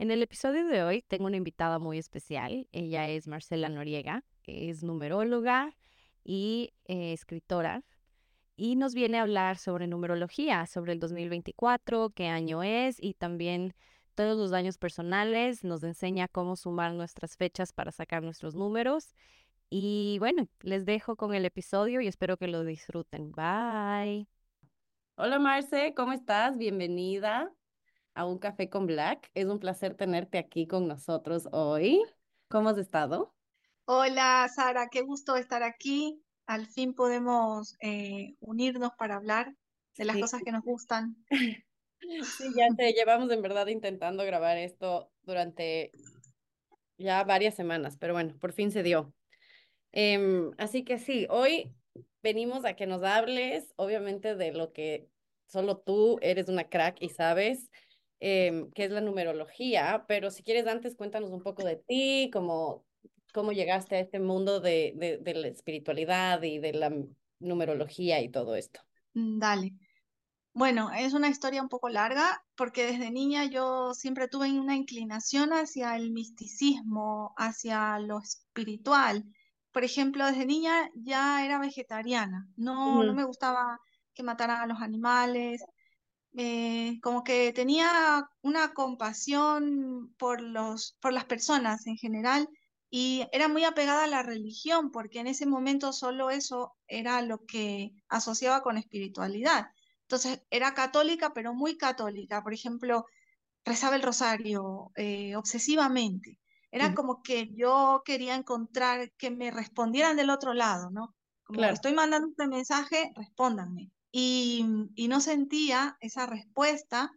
En el episodio de hoy tengo una invitada muy especial. Ella es Marcela Noriega, que es numeróloga y eh, escritora. Y nos viene a hablar sobre numerología, sobre el 2024, qué año es y también todos los años personales. Nos enseña cómo sumar nuestras fechas para sacar nuestros números. Y bueno, les dejo con el episodio y espero que lo disfruten. Bye. Hola Marce, ¿cómo estás? Bienvenida a un café con Black. Es un placer tenerte aquí con nosotros hoy. ¿Cómo has estado? Hola, Sara, qué gusto estar aquí. Al fin podemos eh, unirnos para hablar de las cosas que nos gustan. Sí, ya te llevamos en verdad intentando grabar esto durante ya varias semanas, pero bueno, por fin se dio. Em, así que sí, hoy venimos a que nos hables, obviamente, de lo que solo tú eres una crack y sabes, Em, que es la numerología, pero si quieres antes cuéntanos un poco de ti, cómo, cómo llegaste a este mundo de, de, de la espiritualidad y de la numerología y todo esto. Mm, dale. Bueno, es una historia un poco larga porque desde niña yo siempre tuve una inclinación hacia el misticismo, hacia lo espiritual. Por ejemplo, desde niña ya era vegetariana, no, no me gustaba que mataran a los animales, eh, como que tenía una compasión por los, por las personas en general y era muy apegada a la religión, porque en ese momento solo eso era lo que asociaba con espiritualidad. Entonces era católica, pero muy católica. Por ejemplo, rezaba el rosario eh, obsesivamente. Era como que yo quería encontrar que me respondieran del otro lado, ¿no? Como estoy mandando este mensaje, respóndanme y, no sentía esa respuesta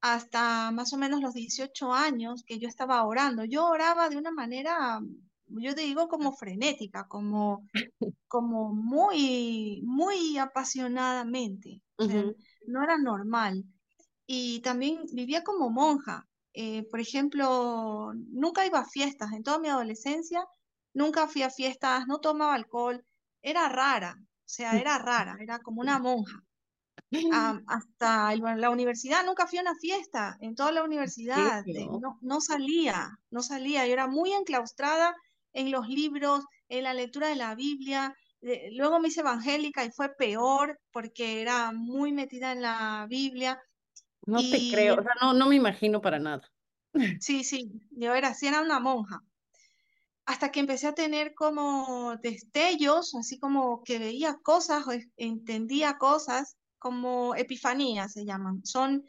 hasta más o menos los 18 años que yo estaba orando. Yo oraba de una manera, yo te digo, como frenética, como, como muy, muy apasionadamente. no era normal. Y también vivía como monja. Eh, por ejemplo, nunca iba a fiestas. En toda mi adolescencia, nunca fui a fiestas, no tomaba alcohol. Era rara, sea, era rara, era como una monja. hasta la universidad, nunca fui a una fiesta, en toda la universidad, no, no salía, no salía, yo era muy enclaustrada en los libros, en la lectura de la Biblia, luego me hice evangélica y fue peor porque era muy metida en la Biblia. No te creo, o sea, no, no me imagino para nada. Sí, sí, yo era así, era una monja hasta que empecé a tener como destellos, así como que veía cosas o entendía cosas, como epifanías se llaman. Son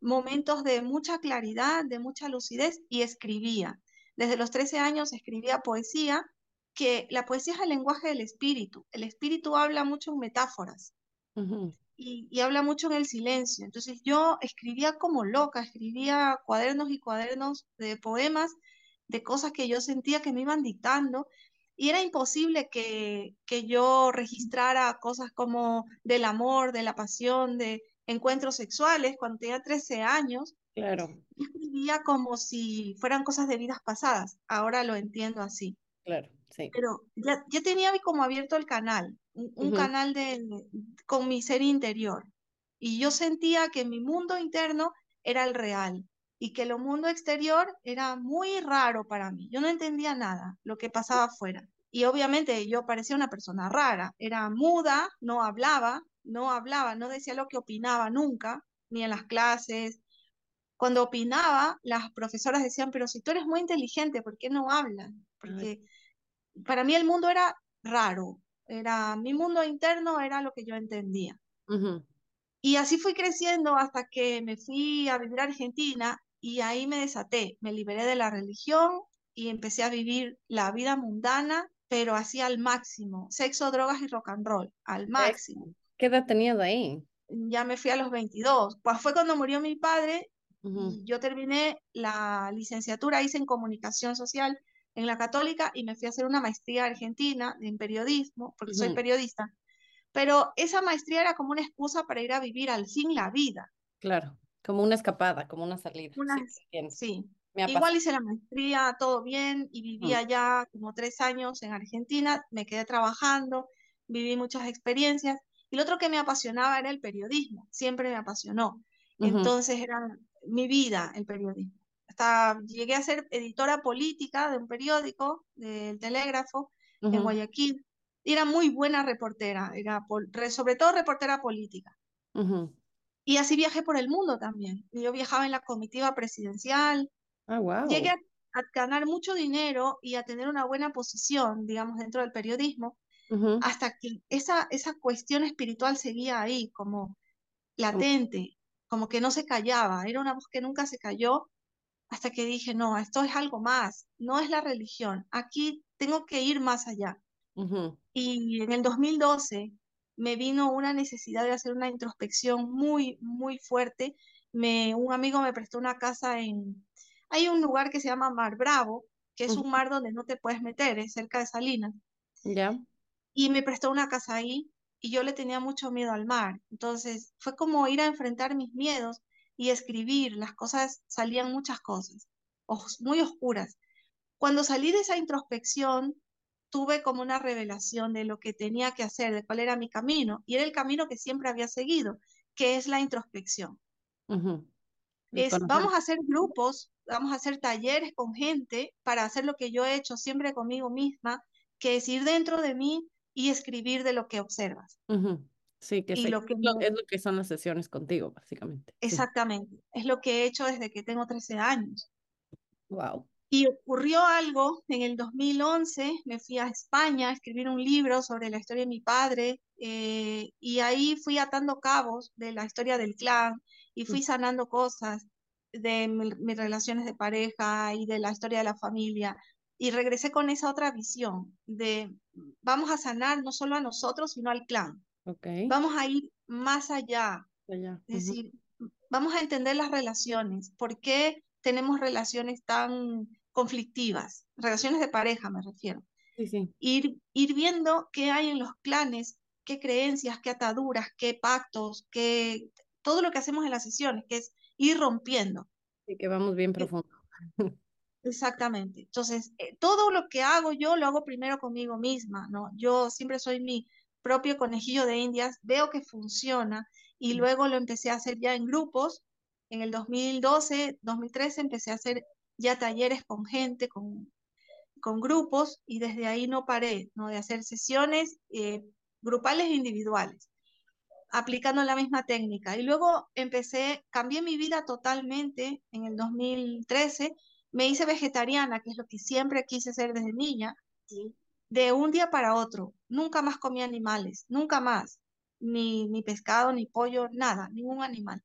momentos de mucha claridad, de mucha lucidez y escribía. Desde los 13 años escribía poesía, que la poesía es el lenguaje del espíritu. El espíritu habla mucho en metáforas. y, y, habla mucho en el silencio. Entonces yo escribía como loca, escribía cuadernos y cuadernos de poemas de cosas que yo sentía que me iban dictando y era imposible que, que yo registrara cosas como del amor, de la pasión, de encuentros sexuales cuando tenía 13 años. Claro. Escribía como si fueran cosas de vidas pasadas. Ahora lo entiendo así. Claro, sí. Pero ya, ya tenía como abierto el canal, un, canal de, con mi ser interior. Y yo sentía que mi mundo interno era el real y que el mundo exterior era muy raro para mí. Yo no entendía nada lo que pasaba afuera. Y obviamente yo parecía una persona rara. Era muda, no hablaba, no hablaba, no decía lo que opinaba nunca, ni en las clases. Cuando opinaba, las profesoras decían, pero si tú eres muy inteligente, ¿por qué no hablas? Porque para mí el mundo era raro. Era, mi mundo interno era lo que yo entendía. Y así fui creciendo hasta que me fui a vivir a Argentina y ahí me desaté, me liberé de la religión y empecé a vivir la vida mundana, pero así al máximo, sexo, drogas y rock and roll, al máximo. ¿Qué edad tenías ahí? Ya me fui a los 22, pues fue cuando murió mi padre, Y yo terminé la licenciatura, hice en comunicación social en la católica y me fui a hacer una maestría argentina en periodismo, porque soy periodista. Pero esa maestría era como una excusa para ir a vivir al fin la vida. Claro, como una escapada, como una salida. sí, Igual hice la maestría, todo bien, y vivía ya como tres años en Argentina, me quedé trabajando, viví muchas experiencias, y lo otro que me apasionaba era el periodismo, siempre me apasionó. Entonces era mi vida el periodismo. Hasta llegué a ser editora política de un periódico, del Telégrafo, en Guayaquil, era muy buena reportera, era sobre todo reportera política. Y así viajé por el mundo también. Yo viajaba en la comitiva presidencial, Ah, Llegué a, ganar mucho dinero y a tener una buena posición, digamos, dentro del periodismo, hasta que esa, esa cuestión espiritual seguía ahí, como latente, como que no se callaba, era una voz que nunca se cayó, hasta que dije, no, esto es algo más, no es la religión, aquí tengo que ir más allá. Y en el 2012 me vino una necesidad de hacer una introspección muy, muy fuerte. Me, un amigo me prestó una casa en, hay un lugar que se llama Mar Bravo, que es un mar donde no te puedes meter, es cerca de Salinas. Ya. Y me prestó una casa ahí y yo le tenía mucho miedo al mar. Entonces fue como ir a enfrentar mis miedos y escribir. Las cosas, salían muchas cosas, muy oscuras. Cuando salí de esa introspección, tuve como una revelación de lo que tenía que hacer, de cuál era mi camino. Y era el camino que siempre había seguido, que es la introspección. es, vamos a hacer grupos vamos a hacer talleres con gente para hacer lo que yo he hecho siempre conmigo misma, que es ir dentro de mí y escribir de lo que observas. Sí, que, es lo que son las sesiones contigo, básicamente. Exactamente, es lo que he hecho desde que tengo 13 años. Wow. Y ocurrió algo en el 2011, me fui a España a escribir un libro sobre la historia de mi padre eh, y ahí fui atando cabos de la historia del clan y fui sanando cosas de mis relaciones de pareja y de la historia de la familia. Y regresé con esa otra visión de vamos a sanar no solo a nosotros, sino al clan. Okay. Vamos a ir más allá. Es decir, vamos a entender las relaciones. ¿Por qué tenemos relaciones tan conflictivas? Relaciones de pareja me refiero. Sí, sí. Ir, ir viendo qué hay en los clanes, qué creencias, qué ataduras, qué pactos, qué todo lo que hacemos en las sesiones, que es ir rompiendo. Y que vamos bien profundo. Exactamente. Entonces, eh, todo lo que hago yo lo hago primero conmigo misma, ¿no? Yo siempre soy mi propio conejillo de indias, veo que funciona y luego lo empecé a hacer ya en grupos. En el 2012, 2013 empecé a hacer ya talleres con gente, con, con grupos y desde ahí no paré, ¿no? De hacer sesiones eh, grupales e individuales aplicando la misma técnica. Y luego empecé, cambié mi vida totalmente en el 2013, me hice vegetariana, que es lo que siempre quise ser desde niña, de un día para otro. Nunca más comí animales, nunca más, ni, ni pescado, ni pollo, nada, ningún animal.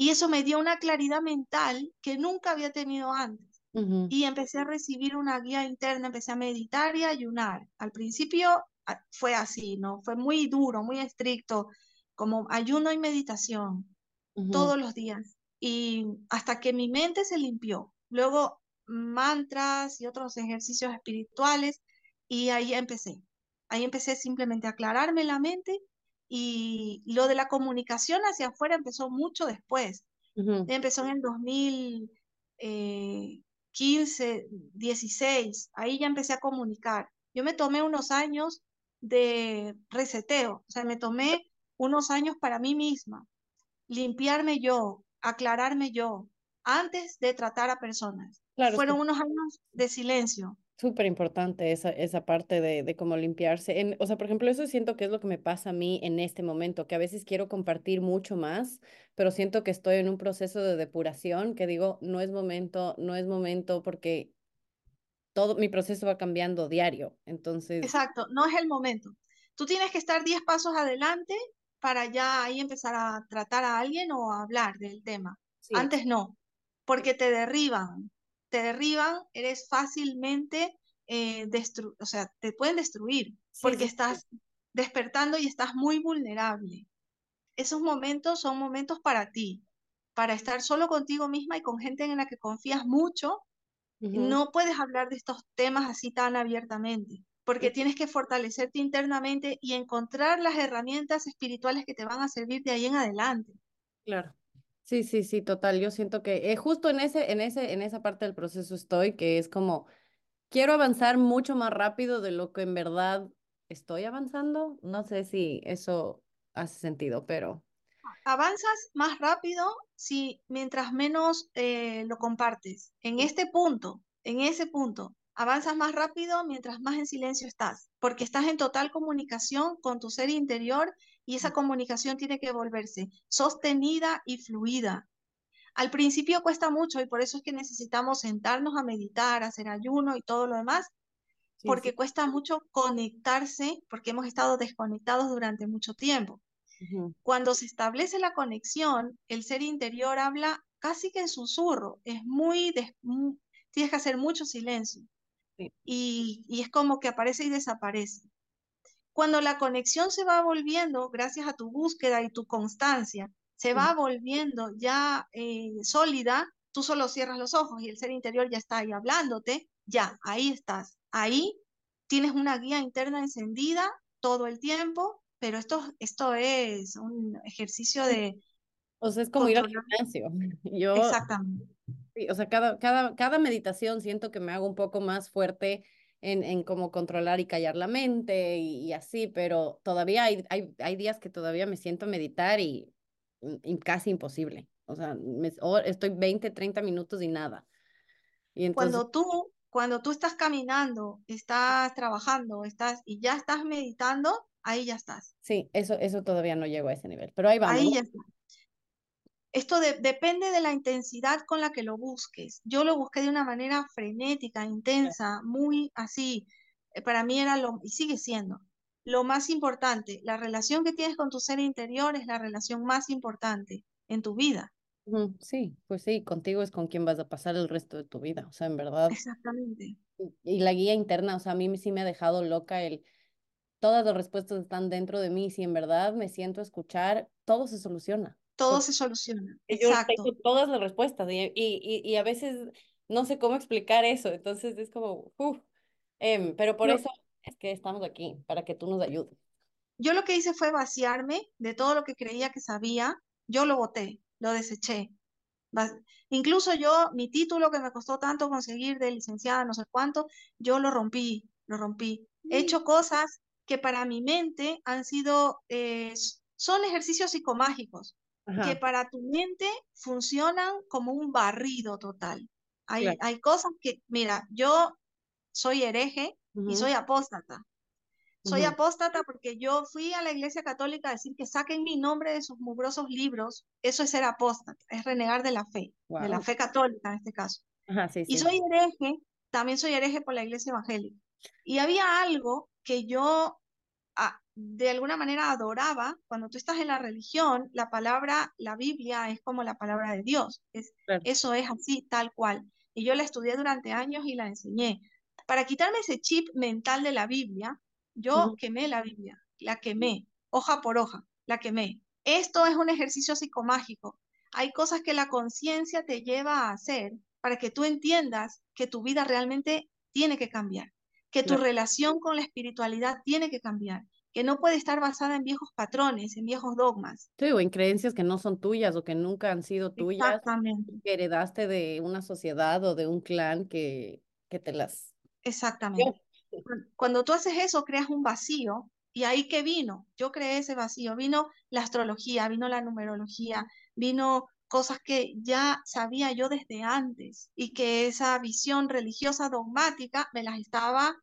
Y eso me dio una claridad mental que nunca había tenido antes. Y empecé a recibir una guía interna, empecé a meditar y ayunar. Al principio ah, fue así, ¿no? Fue muy duro, muy estricto como ayuno y meditación todos los días y hasta que mi mente se limpió. Luego mantras y otros ejercicios espirituales y ahí empecé. Ahí empecé simplemente a aclararme la mente y lo de la comunicación hacia afuera empezó mucho después. Empezó en el 2015, 16, eh, ahí ya empecé a comunicar. Yo me tomé unos años de reseteo, o sea, me tomé unos años para mí misma, limpiarme yo, aclararme yo, antes de tratar a personas. Fueron unos años de silencio. Súper importante esa, esa parte de, de cómo limpiarse. En, o sea, por ejemplo, eso siento que es lo que me pasa a mí en este momento, que a veces quiero compartir mucho más, pero siento que estoy en un proceso de depuración, que digo, no es momento, no es momento, porque todo mi proceso va cambiando diario. Entonces. Exacto, no es el momento. Tú tienes que estar 10 pasos adelante para ya ahí empezar a tratar a alguien o a hablar del tema. Antes no, porque te derriban, te derriban, eres fácilmente, eh, o sea, te pueden destruir porque estás despertando y estás muy vulnerable. Esos momentos son momentos para ti, para estar solo contigo misma y con gente en la que confías mucho, no puedes hablar de estos temas así tan abiertamente, porque tienes que fortalecerte internamente y encontrar las herramientas espirituales que te van a servir de ahí en adelante. Claro. Sí, sí, sí, total. Yo siento que eh, justo en ese, en ese, en esa parte del proceso estoy, que es como quiero avanzar mucho más rápido de lo que en verdad estoy avanzando. No sé si eso hace sentido, pero avanzas más rápido si mientras menos eh, lo compartes. En este punto, en ese punto, avanzas más rápido mientras más en silencio estás, porque estás en total comunicación con tu ser interior y esa comunicación tiene que volverse sostenida y fluida. Al principio cuesta mucho y por eso es que necesitamos sentarnos a meditar, hacer ayuno y todo lo demás, porque cuesta mucho conectarse, porque hemos estado desconectados durante mucho tiempo. Cuando se establece la conexión, el ser interior habla casi que en susurro, es muy, tienes que hacer mucho silencio. Y, y, es como que aparece y desaparece. Cuando la conexión se va volviendo, gracias a tu búsqueda y tu constancia, se va volviendo ya eh, sólida, tú solo cierras los ojos y el ser interior ya está ahí hablándote, ya, ahí estás. Ahí tienes una guía interna encendida todo el tiempo pero esto, esto es un ejercicio de... O sea, es como ir al gimnasio. Yo, Exactamente. o sea, cada, cada, cada meditación siento que me hago un poco más fuerte en, en cómo controlar y callar la mente y, así, pero todavía hay, hay, hay, días que todavía me siento a meditar y, casi imposible. O sea, me, estoy 20, 30 minutos y nada. Y entonces... Cuando tú, cuando tú estás caminando, estás trabajando, estás y ya estás meditando, ahí ya estás. Sí, eso, eso todavía no llego a ese nivel, pero ahí vamos. Ahí ya está. Esto depende de la intensidad con la que lo busques. Yo lo busqué de una manera frenética, intensa, muy así. Eh, para mí era lo, y sigue siendo, lo más importante. La relación que tienes con tu ser interior es la relación más importante en tu vida. Sí, pues sí, contigo es con quien vas a pasar el resto de tu vida, o sea, en verdad. Exactamente. Y la guía interna, o sea, a mí sí me ha dejado loca el, todas las respuestas están dentro de mí. Si en verdad me siento a escuchar, todo se soluciona. Todo se soluciona. Exacto. Yo tengo todas las respuestas y, y, y, a veces no sé cómo explicar eso. Entonces es como, uff. Em, pero por eso es que estamos aquí, para que tú nos ayudes. Yo lo que hice fue vaciarme de todo lo que creía que sabía. Yo lo boté, lo deseché. Incluso yo, mi título que me costó tanto conseguir de licenciada, no sé cuánto, yo lo rompí, lo rompí. He hecho cosas que para mi mente han sido, eh, son ejercicios psicomágicos, que para tu mente funcionan como un barrido total. Hay, hay cosas que, mira, yo soy hereje y soy apóstata. Soy apóstata porque yo fui a la iglesia católica a decir que saquen mi nombre de sus mugrosos libros. Eso es ser apóstata, es renegar de la fe, de la fe católica en este caso. Y soy hereje, también soy hereje por la iglesia evangélica. Y había algo que yo de alguna manera adoraba, cuando tú estás en la religión, la palabra, la Biblia es como la palabra de Dios. Es, Eso es así, tal cual. Y yo la estudié durante años y la enseñé. Para quitarme ese chip mental de la Biblia, yo quemé la Biblia, la quemé, hoja por hoja, la quemé. Esto es un ejercicio psicomágico. Hay cosas que la conciencia te lleva a hacer para que tú entiendas que tu vida realmente tiene que cambiar que tu relación con la espiritualidad tiene que cambiar, que no puede estar basada en viejos patrones, en viejos dogmas. Sí, o en creencias que no son tuyas o que nunca han sido tuyas, Exactamente. que heredaste de una sociedad o de un clan que, que te las... Exactamente. Cuando tú haces eso, creas un vacío y ahí que vino, yo creé ese vacío, vino la astrología, vino la numerología, vino cosas que ya sabía yo desde antes y que esa visión religiosa dogmática me las estaba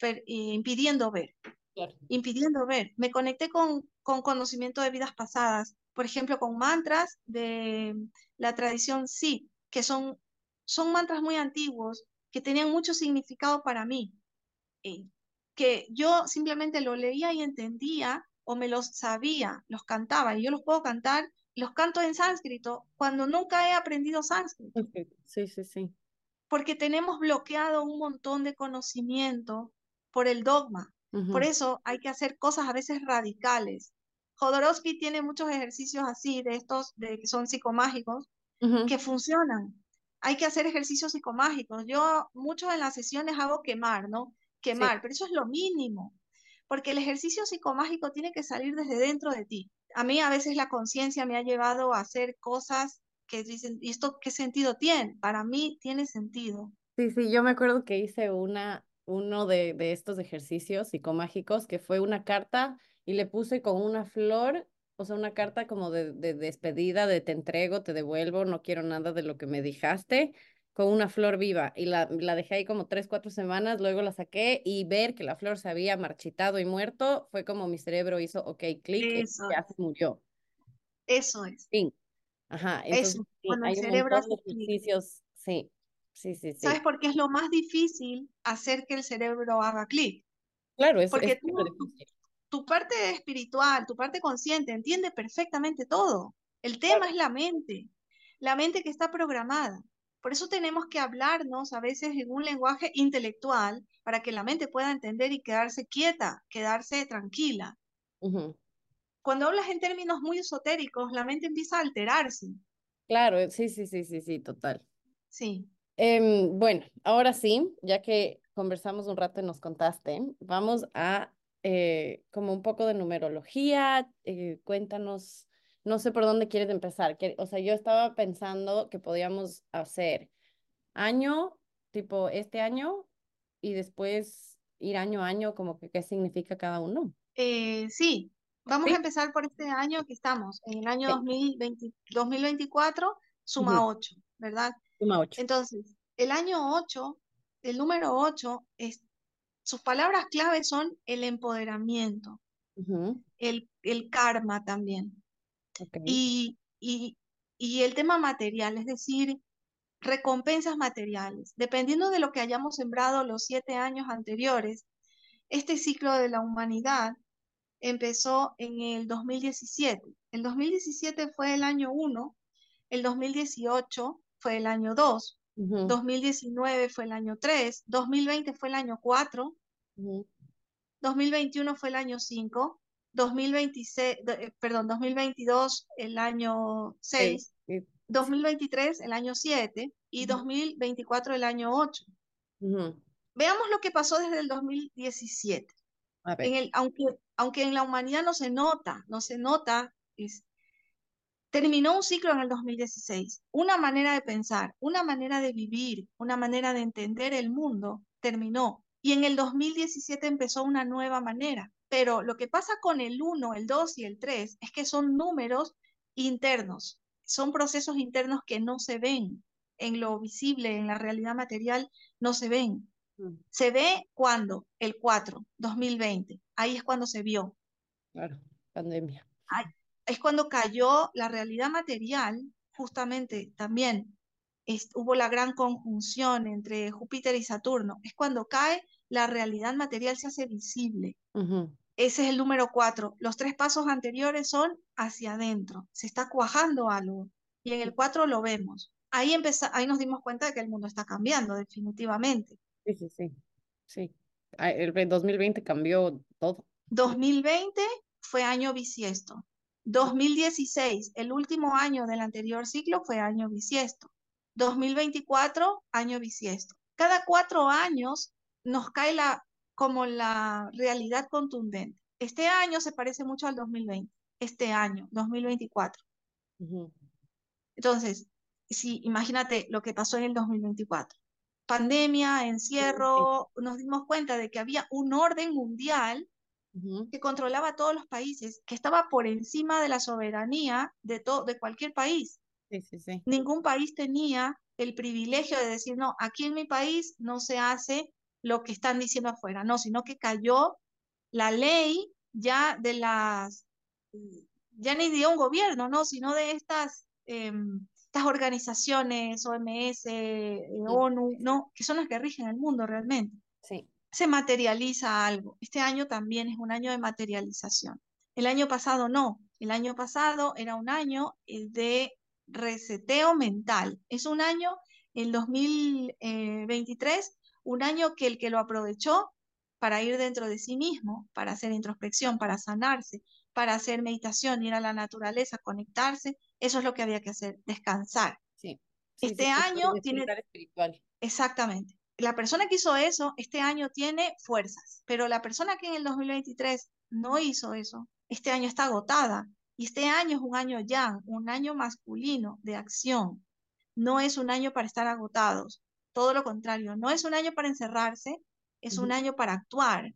eh, impidiendo ver. Impidiendo ver. Me conecté con, con conocimiento de vidas pasadas, por ejemplo, con mantras de la tradición sí, que son, son mantras muy antiguos, que tenían mucho significado para mí, eh, que yo simplemente lo leía y entendía o me los sabía, los cantaba y yo los puedo cantar los canto en sánscrito cuando nunca he aprendido sánscrito. Sí, sí, sí. Porque tenemos bloqueado un montón de conocimiento por el dogma. Por eso hay que hacer cosas a veces radicales. Jodorowsky tiene muchos ejercicios así, de estos de, que son psicomágicos, que funcionan. Hay que hacer ejercicios psicomágicos. Yo mucho en las sesiones hago quemar, ¿no? Quemar, pero eso es lo mínimo, porque el ejercicio psicomágico tiene que salir desde dentro de ti. A mí a veces la conciencia me ha llevado a hacer cosas que dicen, ¿y esto qué sentido tiene? Para mí tiene sentido. Sí, sí, yo me acuerdo que hice una, uno de, de estos ejercicios psicomágicos que fue una carta y le puse con una flor, o sea, una carta como de, de despedida, de te entrego, te devuelvo, no quiero nada de lo que me dejaste, con una flor viva. Y la, la dejé ahí como tres, cuatro semanas, luego la saqué y ver que la flor se había marchitado y muerto, fue como mi cerebro hizo, ok, clic, ya se murió. Eso es. Sí. Ajá, entonces Eso, cuando el cerebro hace ejercicios, sí, sí, sí, sí. ¿Sabes por qué es lo más difícil hacer que el cerebro haga clic? Claro, es, Porque es tú, tu parte espiritual, tu parte consciente entiende perfectamente todo. El tema es la mente, la mente que está programada. Por eso tenemos que hablarnos a veces en un lenguaje intelectual para que la mente pueda entender y quedarse quieta, quedarse tranquila. Cuando hablas en términos muy esotéricos, la mente empieza a alterarse. Claro, sí, sí, sí, sí, sí, total. Sí. Em, bueno, ahora sí, ya que conversamos un rato y nos contaste, vamos a eh, como un poco de numerología, eh, cuéntanos, no sé por dónde quieres empezar, que, o sea, yo estaba pensando que podíamos hacer año, tipo este año, y después ir año a año, como que qué significa cada uno. Eh, sí, vamos a empezar por este año que estamos, en el año 2020, 2024, suma 8, ¿verdad? Suma 8. Entonces, el año 8, el número 8 es sus palabras clave son el empoderamiento, el, el, karma también. Y, y, y el tema material, es decir, recompensas materiales. Dependiendo de lo que hayamos sembrado los siete años anteriores, este ciclo de la humanidad empezó en el 2017. El 2017 fue el año 1, el 2018 fue el año 2, 2019 fue el año 3, 2020 fue el año 4, 2021 fue el año 5, 2026, eh, perdón, 2022 el año 6, 2023 el año 7 y 2024 el año 8. Veamos lo que pasó desde el 2017. En el, aunque, aunque en la humanidad no se nota, no se nota, es, Terminó un ciclo en el 2016. Una manera de pensar, una manera de vivir, una manera de entender el mundo terminó. Y en el 2017 empezó una nueva manera. Pero lo que pasa con el 1, el 2 y el 3 es que son números internos, son procesos internos que no se ven en lo visible, en la realidad material, no se ven. Mm. Se ve cuando, el 4, 2020, ahí es cuando se vio. Claro, pandemia es cuando cayó la realidad material, justamente también hubo la gran conjunción entre Júpiter y Saturno, es cuando cae la realidad material, se hace visible. Ese es el número cuatro. Los tres pasos anteriores son hacia adentro, se está cuajando algo y en el cuatro lo vemos. Ahí, ahí nos dimos cuenta de que el mundo está cambiando definitivamente. Sí, sí, sí. sí. El 2020 cambió todo. 2020 fue año bisiesto. 2016, el último año del anterior ciclo fue año bisiesto. 2024, año bisiesto. Cada cuatro años nos cae la, como la realidad contundente. Este año se parece mucho al 2020, este año, 2024. Entonces, si imagínate lo que pasó en el 2024. Pandemia, encierro, nos dimos cuenta de que había un orden mundial que controlaba todos los países, que estaba por encima de la soberanía de, de cualquier país. Ningún país tenía el privilegio de decir, no, aquí en mi país no se hace lo que están diciendo afuera, no, sino que cayó la ley ya de las, ya ni de un gobierno, no, sino de estas, em, estas organizaciones, OMS, eh, ONU, no, que son las que rigen el mundo realmente. Sí se materializa algo. Este año también es un año de materialización. El año pasado no. El año pasado era un año eh, de reseteo mental. Es un año, el 2023, un año que el que lo aprovechó para ir dentro de sí mismo, para hacer introspección, para sanarse, para hacer meditación, ir a la naturaleza, conectarse, eso es lo que había que hacer, descansar. este año tiene... Espiritual. Exactamente. La persona que hizo eso, este año tiene fuerzas, pero la persona que en el 2023 no hizo eso, este año está agotada. Y este año es un año yang, un año masculino de acción. No es un año para estar agotados. Todo lo contrario, no es un año para encerrarse, es un año para actuar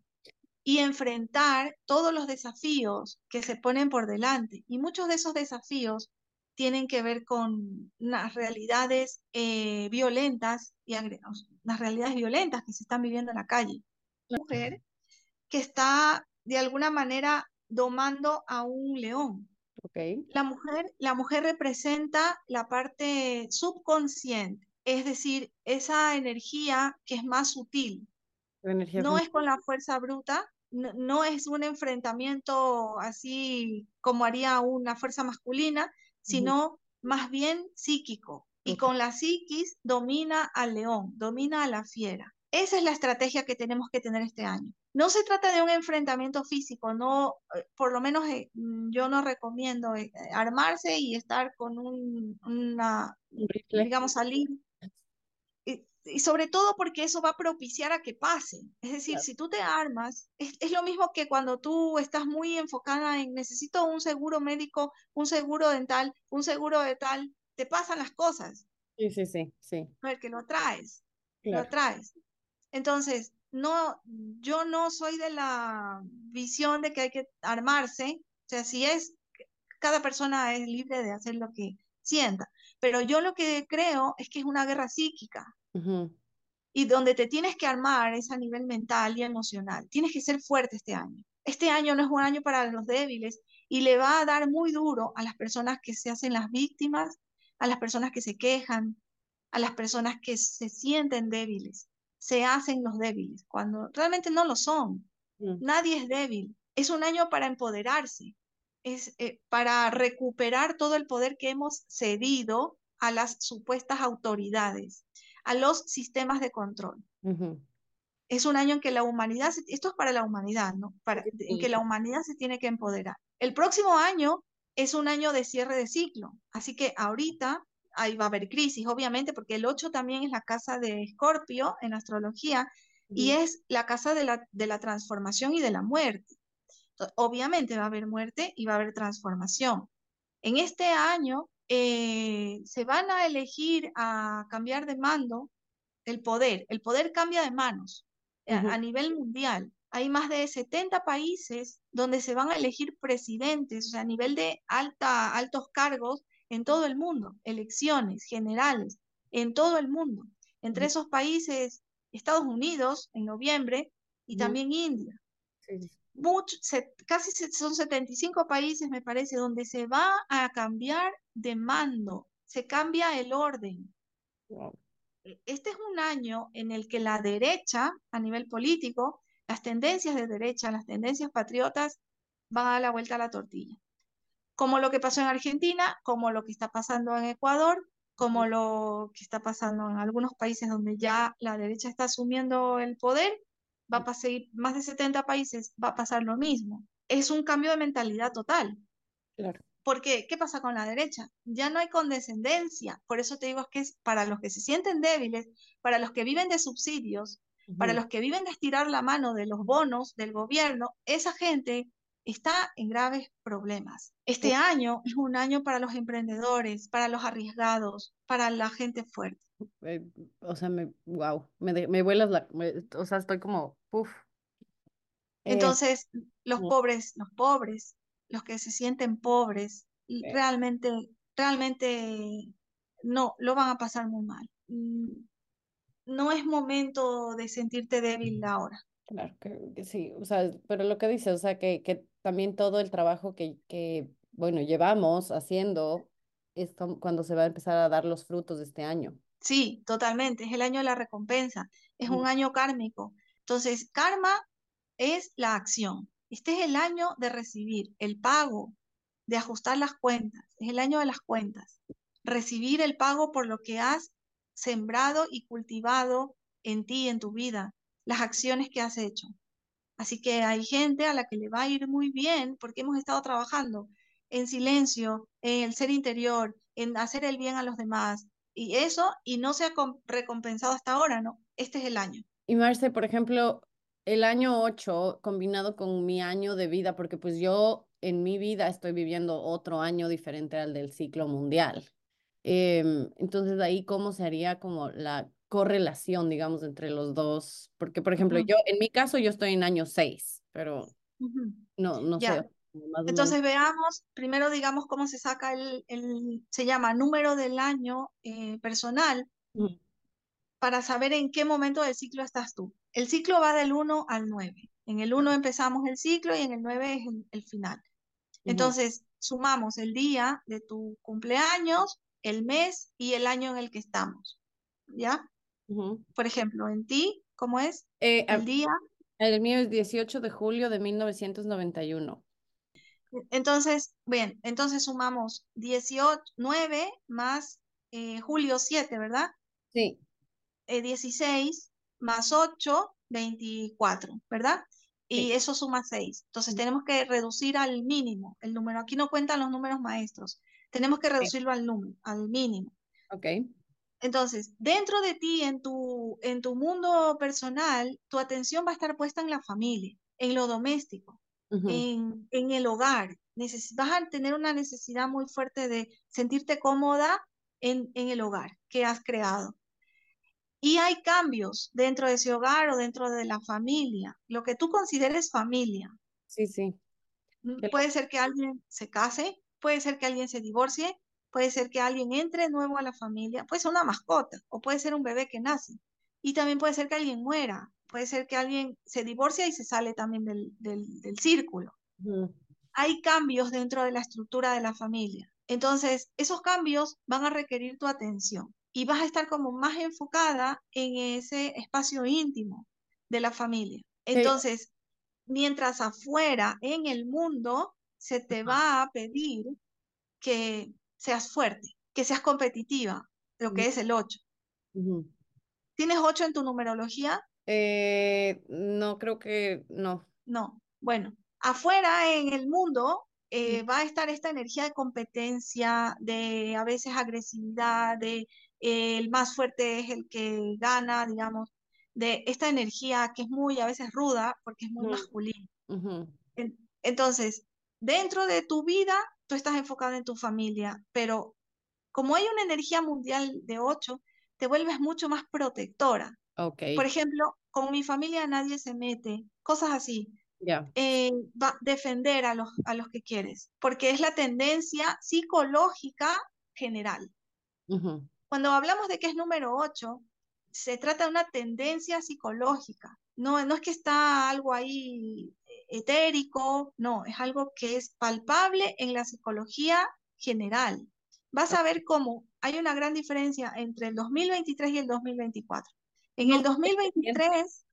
y enfrentar todos los desafíos que se ponen por delante. Y muchos de esos desafíos tienen que ver con las realidades eh, violentas y las realidades violentas que se están viviendo en la calle. La mujer que está de alguna manera domando a un león. Okay. La, mujer, la mujer representa la parte subconsciente, es decir, esa energía que es más sutil. no es con la fuerza bruta, no, es un enfrentamiento así como haría una fuerza masculina, sino más bien psíquico. Y con la psiquis domina al león, domina a la fiera. Esa es la estrategia que tenemos que tener este año. No se trata de un enfrentamiento físico, no, eh, por lo menos eh, mm, yo no recomiendo eh, armarse y estar con un, una, digamos, salir. Y, sobre todo porque eso va a propiciar a que pase. Es decir, si tú te armas, es, es, lo mismo que cuando tú estás muy enfocada en necesito un seguro médico, un seguro dental, un seguro de tal, te pasan las cosas. Sí, sí, sí, sí. ver que lo traes, lo traes. Entonces, no, yo no soy de la visión de que hay que armarse, o sea, si es, cada persona es libre de hacer lo que sienta, pero yo lo que creo es que es una guerra psíquica. Y donde te tienes que armar es a nivel mental y emocional. Tienes que ser fuerte este año. Este año no es un año para los débiles y le va a dar muy duro a las personas que se hacen las víctimas, a las personas que se quejan, a las personas que se sienten débiles se hacen los débiles, cuando realmente no lo son. Mm. Nadie es débil. Es un año para empoderarse, es eh, para recuperar todo el poder que hemos cedido a las supuestas autoridades, a los sistemas de control. Es un año en que la humanidad, esto es para la humanidad, ¿no? Para, en que la humanidad se tiene que empoderar. El próximo año es un año de cierre de ciclo, así que ahorita ahí va a haber crisis, obviamente, porque el 8 también es la casa de Escorpio en astrología y es la casa de la, de la transformación y de la muerte. obviamente va a haber muerte y va a haber transformación. En este año eh, se van a elegir a cambiar de mando el poder. El poder cambia de manos a, nivel mundial. Hay más de 70 países donde se van a elegir presidentes, o sea, a nivel de alta, altos cargos en todo el mundo, elecciones generales en todo el mundo. Entre esos países, Estados Unidos en noviembre y también India. Casi son 75 países, me parece, donde se va a cambiar de mando, se cambia el orden. E, este es un año en el que la derecha, a nivel político, las tendencias de derecha, las tendencias patriotas, van a dar la vuelta a la tortilla. Como lo que pasó en Argentina, como lo que está pasando en Ecuador, como lo que está pasando en algunos países donde ya la derecha está asumiendo el poder, va a pasar, más de 70 países, va a pasar lo mismo. Es un cambio de mentalidad total. Claro. Porque, ¿qué pasa con la derecha? Ya no hay condescendencia. Por eso te digo que es para los que se sienten débiles, para los que viven de subsidios, para los que viven de estirar la mano de los bonos del gobierno, esa gente está en graves problemas. Este año es un año para los emprendedores, para los arriesgados, para la gente fuerte. Eh, o sea, me, wow, me, me vuelas la, o sea, estoy como, uff. Eh, Entonces, los pobres, los pobres, los que se sienten pobres, realmente, realmente no, lo van a pasar muy mal. Mm, no es momento de sentirte débil ahora. Claro que, sí, o sea, pero lo que dice, o sea, que, que también todo el trabajo que, que, bueno, llevamos haciendo es cuando se va a empezar a dar los frutos de este año. Sí, totalmente, es el año de la recompensa, es un año kármico. Entonces, karma es la acción. Este es el año de recibir el pago, de ajustar las cuentas, es el año de las cuentas. Recibir el pago por lo que has sembrado y cultivado en ti, en tu vida, las acciones que has hecho. Así que hay gente a la que le va a ir muy bien porque hemos estado trabajando en silencio, en el ser interior, en hacer el bien a los demás, y eso, y no se ha recompensado hasta ahora, ¿no? Este es el año. Y Marce, por ejemplo, el año 8 combinado con mi año de vida, porque pues yo en mi vida estoy viviendo otro año diferente al del ciclo mundial. Em, entonces ahí cómo se haría como la correlación, digamos, entre los dos. Porque, por ejemplo, yo, en mi caso, yo estoy en año 6, pero no, no sé. Entonces veamos, primero digamos cómo se saca el, el se llama número del año eh, personal para saber en qué momento del ciclo estás tú. El ciclo va del 1 al 9. En el 1 empezamos el ciclo y en el 9 es el, final. Entonces, sumamos el día de tu cumpleaños, el mes y el año en el que estamos. ¿Ya? Por ejemplo, en ti, ¿cómo es? Eh, el día. El mío es 18 de julio de 1991. Entonces, bien, entonces sumamos 18, 9 más eh, julio 7, ¿verdad? Sí. 16 eh, más 8, 24, ¿verdad? Y eso suma 6. Entonces tenemos que reducir al mínimo el número. Aquí no cuentan los números maestros. Tenemos que reducirlo al número, al mínimo. Ok. Entonces, dentro de ti, en tu, en tu mundo personal, tu atención va a estar puesta en la familia, en lo doméstico, en, en, el hogar. vas a tener una necesidad muy fuerte de sentirte cómoda en, en el hogar que has creado. Y hay cambios dentro de ese hogar o dentro de la familia, lo que tú consideres familia. Sí, sí. Mm, puede ser que alguien se case, puede ser que alguien se divorcie, puede ser que alguien entre nuevo a la familia, puede ser una mascota o puede ser un bebé que nace. Y también puede ser que alguien muera, puede ser que alguien se divorcia y se sale también del, del, círculo. Hay cambios dentro de la estructura de la familia. Entonces, esos cambios van a requerir tu atención y vas a estar como más enfocada en ese espacio íntimo de la familia. Entonces, mientras afuera en el mundo se te va a pedir que seas fuerte, que seas competitiva, lo que es el 8. ¿Tienes 8 en tu numerología? Eh, no, creo que no. No. Bueno, afuera en el mundo eh, va a estar esta energía de competencia, de a veces agresividad, de el más fuerte es el que gana, digamos, de esta energía que es muy a veces ruda porque es muy masculina. Entonces, dentro de tu vida, tú estás enfocada en tu familia, pero como hay una energía mundial de 8, te vuelves mucho más protectora. Okay. Por ejemplo, con mi familia nadie se mete, cosas así. Ya. Eh, va a defender a los, a los que quieres, porque es la tendencia psicológica general. Cuando hablamos de que es número 8, se trata de una tendencia psicológica. No, no es que está algo ahí etérico, no, es algo que es palpable en la psicología general. Vas a ver cómo hay una gran diferencia entre el 2023 y el 2024. En el 2023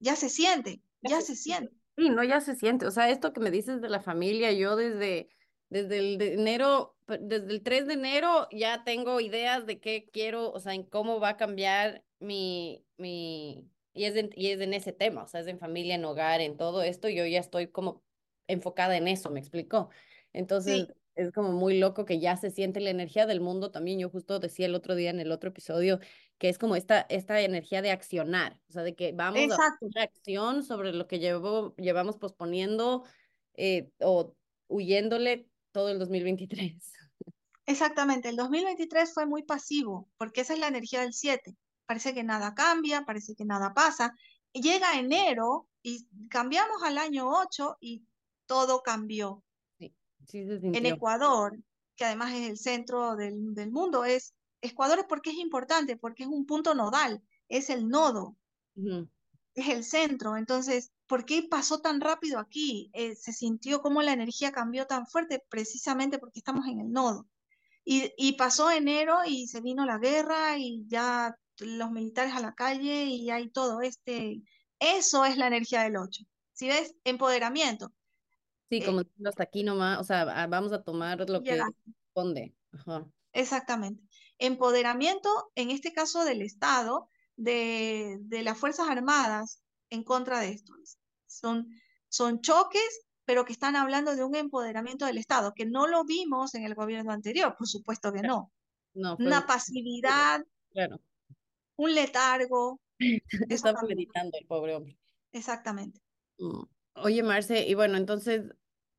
ya se siente, ya, se, siente. Sí, no, ya se siente. O sea, esto que me dices de la familia, yo desde desde el de enero, desde el 3 de enero ya tengo ideas de qué quiero, o sea, en cómo va a cambiar mi, mi, y es, y es en ese tema, o sea, es en familia, en hogar, en todo esto, yo ya estoy como enfocada en eso, ¿me explicó? Entonces, es como muy loco que ya se siente la energía del mundo también. Yo justo decía el otro día en el otro episodio que es como esta, esta energía de accionar, o sea, de que vamos a hacer acción sobre lo que llevo, llevamos posponiendo eh, o huyéndole todo el 2023. Exactamente, el 2023 fue muy pasivo, porque esa es la energía del 7. Parece que nada cambia, parece que nada pasa. llega enero y cambiamos al año 8 y todo cambió. Sí, sí en Ecuador, que además es el centro del, del, mundo, es Ecuador es porque es importante, porque es un punto nodal, es el nodo, es el centro. Entonces, ¿por qué pasó tan rápido aquí? Eh, se sintió como la energía cambió tan fuerte precisamente porque estamos en el nodo. Y, pasó enero y se vino la guerra y ya los militares a la calle y hay todo este... Eso es la energía del 8. Si ves, empoderamiento. Sí, como eh, hasta aquí nomás, o sea, vamos a tomar lo que responde. Exactamente. Empoderamiento, en este caso del Estado, de, de las Fuerzas Armadas en contra de esto. Son, son choques, pero que están hablando de un empoderamiento del Estado, que no lo vimos en el gobierno anterior, por supuesto que no. Una un... pasividad, Claro, un letargo. También. meditando el pobre hombre. Exactamente. Mm. Oye, Marce, y bueno, entonces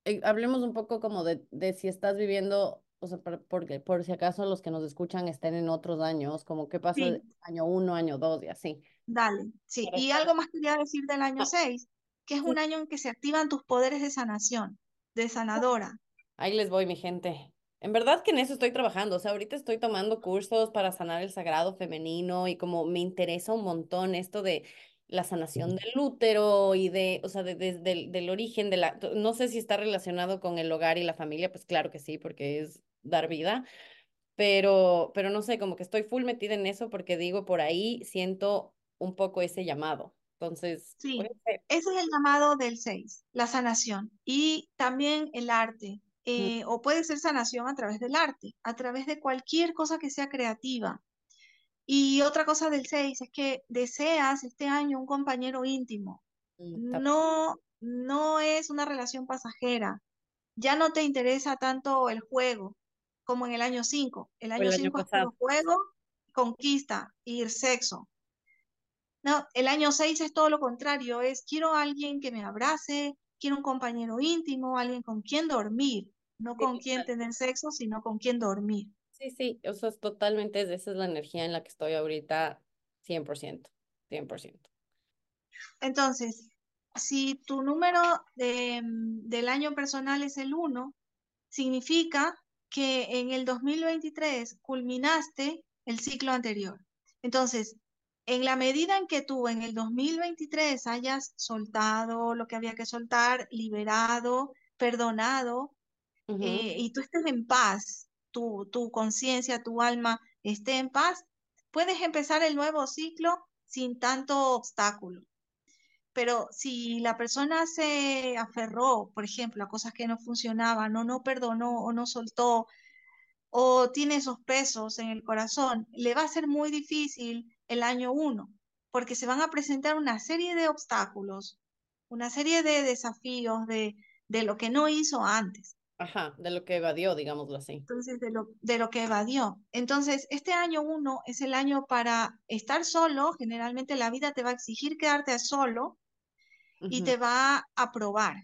eh, hablemos un poco como de, de si estás viviendo, o sea, por, porque por si acaso los que nos escuchan estén en otros años, como qué pasa de Sí, año uno, año dos y así. dale. Sí, y algo más quería decir del año Ah, 6, que es un año en que se activan tus poderes de sanación, de sanadora. Ahí les voy, mi gente. En verdad que en eso estoy trabajando. O sea, ahorita estoy tomando cursos para sanar el sagrado femenino y como me interesa un montón esto de la sanación del útero y de, o sea, de- desde el del origen de la, no sé si está relacionado con el hogar y la familia, pues claro que sí, porque es dar vida, pero, pero no sé, como que estoy full metida en eso porque digo, por ahí siento un poco ese llamado. Entonces, Sí, ese es el llamado del 6, la sanación. Y también el arte, eh, o puede ser sanación a través del arte, a través de cualquier cosa que sea creativa. Y otra cosa del 6 es que deseas este año un compañero íntimo. mm, No, no es una relación pasajera. Ya no te interesa tanto el juego como en el año 5. El año año 5 es pasado. juego, conquista y sexo. No, el año 6 es todo lo contrario, es quiero a alguien que me abrace, quiero un compañero íntimo, alguien con quien dormir, no Sí, con quien tener sexo, sino con quien dormir. Sí, sí, eso es totalmente, esa es la energía en la que estoy ahorita, 100%, 100%. Entonces, si tu número de, mm, del año personal es el 1, significa que en el 2023 culminaste el ciclo anterior. Entonces, en la medida en que tú en el 2023 hayas soltado lo que había que soltar, liberado, perdonado, eh, y tú estés en paz, tu, tu conciencia, tu alma esté en paz, puedes empezar el nuevo ciclo sin tanto obstáculo. Pero si la persona se aferró, por ejemplo, a cosas que no funcionaban, o no perdonó, o no soltó, o tiene esos pesos en el corazón, le va a ser muy difícil el año uno, porque se van a presentar una serie de obstáculos, una serie de desafíos de, de lo que no hizo antes. Ajá, de lo que evadió, digámoslo así. Entonces, de lo, de lo que evadió. Entonces, este año uno es el año para estar solo. Generalmente la vida te va a exigir quedarte solo y te va a probar.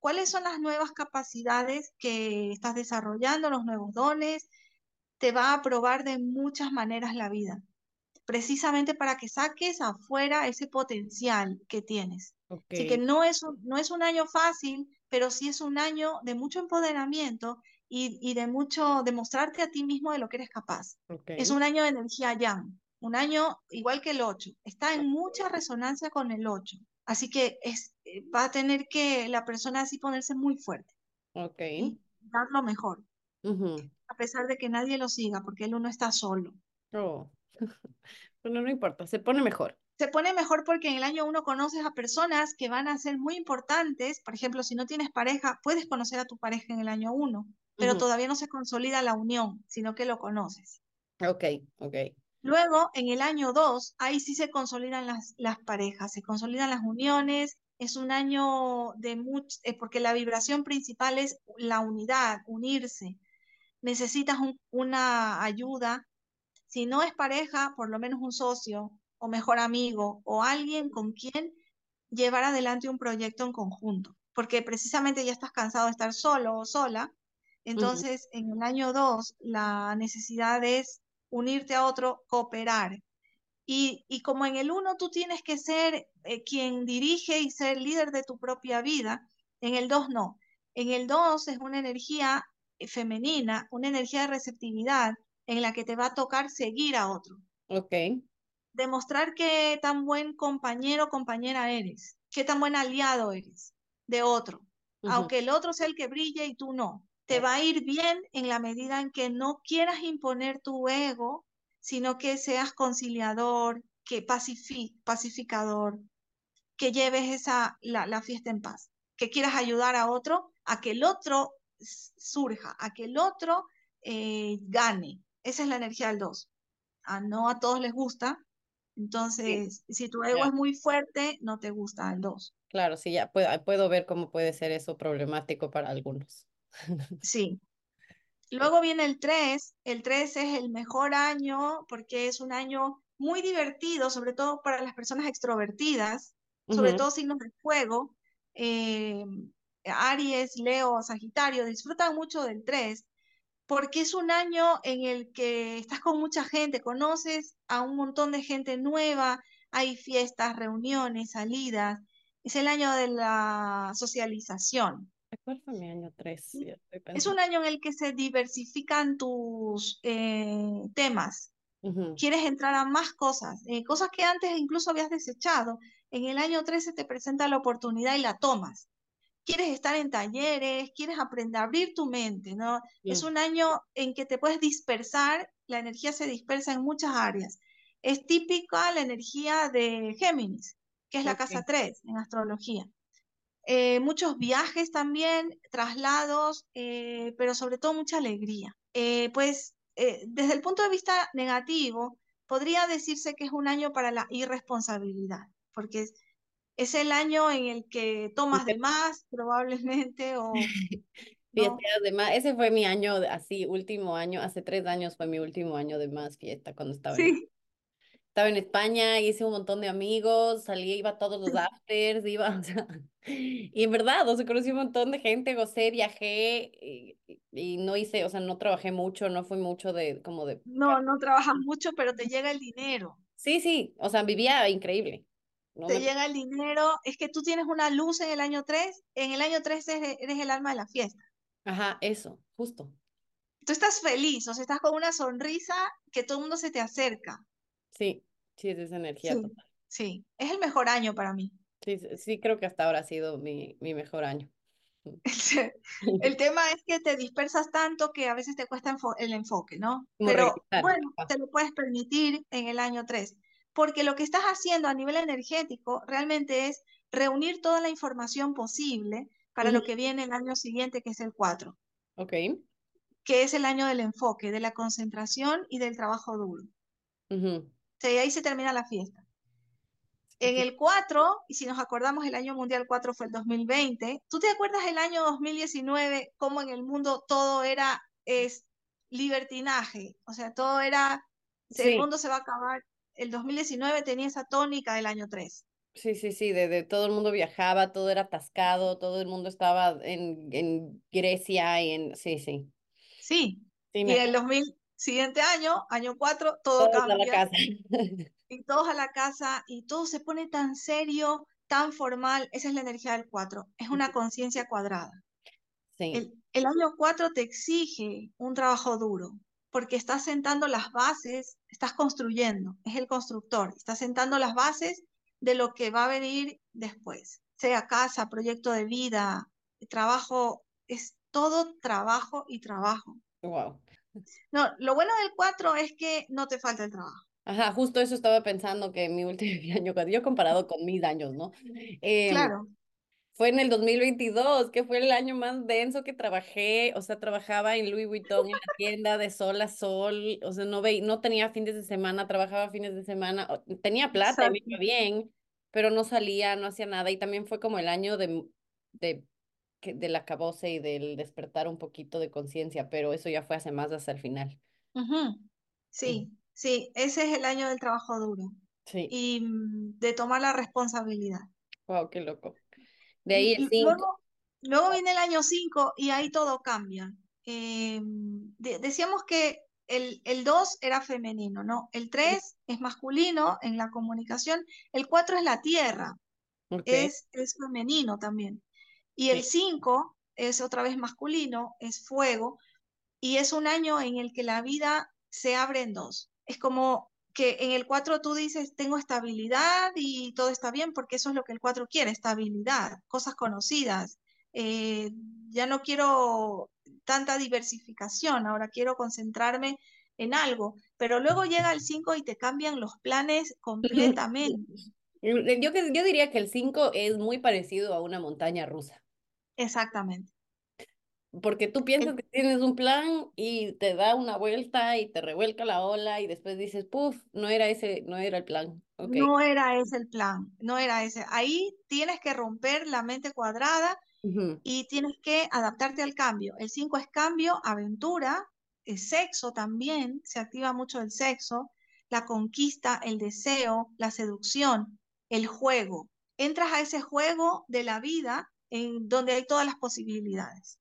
¿Cuáles son las nuevas capacidades que estás desarrollando, los nuevos dones? Te va a probar de muchas maneras la vida, precisamente para que saques afuera ese potencial que tienes. Ok, Así que no es un, no es un año fácil, pero sí es un año de mucho empoderamiento y, y de mucho demostrarte a ti mismo de lo que eres capaz. Es un año de energía yang, un año igual que el 8, está en mucha resonancia con el 8. Así que es, eh, va a tener que la persona así ponerse muy fuerte Ok. y dar lo mejor, a pesar de que nadie lo siga, porque él uno está solo. Oh. Bueno, no importa, se pone mejor. Se pone mejor porque en el año uno conoces a personas que van a ser muy importantes. Por ejemplo, si no tienes pareja, puedes conocer a tu pareja en el año uno, pero todavía no se consolida la unión, sino que lo conoces. Ok, ok. Luego, en el año 2, ahí sí se consolidan las, las parejas, se consolidan las uniones. Es un año de mucho, eh, porque la vibración principal es la unidad, unirse. Necesitas un- una ayuda. Si no es pareja, por lo menos un socio o mejor amigo o alguien con quien llevar adelante un proyecto en conjunto, porque precisamente ya estás cansado de estar solo o sola. Entonces, en el año 2, la necesidad es unirte a otro, cooperar. Y, y como en el uno tú tienes que ser eh, quien dirige y ser líder de tu propia vida, en el 2 no. En el 2 es una energía eh, femenina, una energía de receptividad en la que te va a tocar seguir a otro Ok. demostrar qué tan buen compañero o compañera eres, qué tan buen aliado eres de otro, aunque el otro sea el que brille y tú no. Te va a ir bien en la medida en que no quieras imponer tu ego, sino que seas conciliador, que pacifi pacificador, que lleves esa, la, la fiesta en paz, que quieras ayudar a otro a que el otro surja, a que el otro eh, gane. Esa es la energía del 2. A no a todos les gusta, Sí, entonces, si tu ego es muy fuerte, no te gusta el 2. Claro, sí, ya puedo, puedo ver cómo puede ser eso problemático para algunos. Sí. Luego viene el 3. El 3 es el mejor año porque es un año muy divertido, sobre todo para las personas extrovertidas, sobre todo signos de fuego. Eh, Aries, Leo, Sagitario, disfrutan mucho del 3 porque es un año en el que estás con mucha gente, conoces a un montón de gente nueva, hay fiestas, reuniones, salidas. Es el año de la socialización. ¿Cuál fue mi año 3? Es un año en el que se diversifican tus eh, temas. Quieres entrar a más cosas, eh, cosas que antes incluso habías desechado. En el año 13 te presenta la oportunidad y la tomas quieres estar en talleres, quieres aprender a abrir tu mente, ¿no? Es un año en que te puedes dispersar, la energía se dispersa en muchas áreas. Es típica la energía de Géminis, que es la casa 3 en astrología. Eh, muchos viajes también, traslados, eh, pero sobre todo mucha alegría. Eh, pues desde el punto de vista negativo, podría decirse que es un año para la irresponsabilidad, porque es, es el año en el que tomas de más, probablemente, o... de más. Ese fue mi año, así, último año, hace tres años fue mi último año de más fiesta cuando estaba en, estaba en España, hice un montón de amigos, salí, iba a todos los afters, iba, o sea, y en verdad, o sea, conocí un montón de gente, gocé, viajé, y, y, no hice, o sea, no trabajé mucho, no fui mucho de, como de... No, no trabajas mucho, pero te llega el dinero. Sí, sí, o sea, vivía increíble te llega el dinero, es que tú tienes una luz en el año 3, en el año 3 eres, el alma de la fiesta. Ajá, eso, justo. Tú estás feliz, o sea, estás con una sonrisa que todo el mundo se te acerca. Sí, sí, es esa energía sí, total. Sí, es el mejor año para mí. Sí, sí, creo que hasta ahora ha sido mi, mi mejor año. el tema es que te dispersas tanto que a veces te cuesta el enfoque, ¿no? Pero bueno, te lo puedes permitir en el año 3 porque lo que estás haciendo a nivel energético realmente es reunir toda la información posible para lo que viene el año siguiente, que es el 4. Ok. Que es el año del enfoque, de la concentración y del trabajo duro. Uh ahí se termina la fiesta. En el 4, y si nos acordamos, el año mundial 4 fue el 2020. ¿Tú te acuerdas el año 2019, cómo en el mundo todo era es libertinaje? O sea, todo era, el mundo se va a acabar el 2019 tenía esa tónica del año 3. Sí, sí, sí, de, todo el mundo viajaba, todo era atascado, todo el mundo estaba en, en Grecia y en... Sí, sí. Sí, y el 2000, siguiente año, año 4, todo todos cambia. A la casa. y todos a la casa y todo se pone tan serio, tan formal. Esa es la energía del 4, es una conciencia cuadrada. Sí. El, el año 4 te exige un trabajo duro, porque estás sentando las bases, estás construyendo, es el constructor, está sentando las bases de lo que va a venir después, sea casa, proyecto de vida, trabajo, es todo trabajo y trabajo. Wow. No, lo bueno del 4 es que no te falta el trabajo. Ajá, justo eso estaba pensando que en mi último año, yo comparado con mis años, ¿no? Em, claro fue en el 2022, que fue el año más denso que trabajé, o sea, trabajaba en Louis Vuitton en la tienda de sol a sol, o sea, no, ve, no tenía fines de semana, trabajaba fines de semana, tenía plata, me iba bien, pero no salía, no hacía nada, y también fue como el año de, de, de la cabose y del despertar un poquito de conciencia, pero eso ya fue hace más hasta el final. Sí, sí, ese es el año del trabajo duro. Sí. Y mm, de tomar la responsabilidad. Wow, qué loco. De ahí el 5. Luego, viene el año 5 y ahí todo cambia. Eh, decíamos que el 2 era femenino, ¿no? El 3 es masculino en la comunicación, el 4 es la tierra, es, es femenino también. Y el 5 es otra vez masculino, es fuego, y es un año en el que la vida se abre en dos. Es como que en el 4 tú dices, tengo estabilidad y todo está bien, porque eso es lo que el 4 quiere, estabilidad, cosas conocidas. Eh, ya no quiero tanta diversificación, ahora quiero concentrarme en algo, pero luego llega el 5 y te cambian los planes completamente. Yo, yo diría que el 5 es muy parecido a una montaña rusa. Exactamente porque tú piensas que tienes un plan y te da una vuelta y te revuelca la ola y después dices, puff, no era ese, no era el plan. No era ese el plan, no era ese. Ahí tienes que romper la mente cuadrada y tienes que adaptarte al cambio. El 5 es cambio, aventura, el sexo también, se activa mucho el sexo, la conquista, el deseo, la seducción, el juego. Entras a ese juego de la vida en donde hay todas las posibilidades.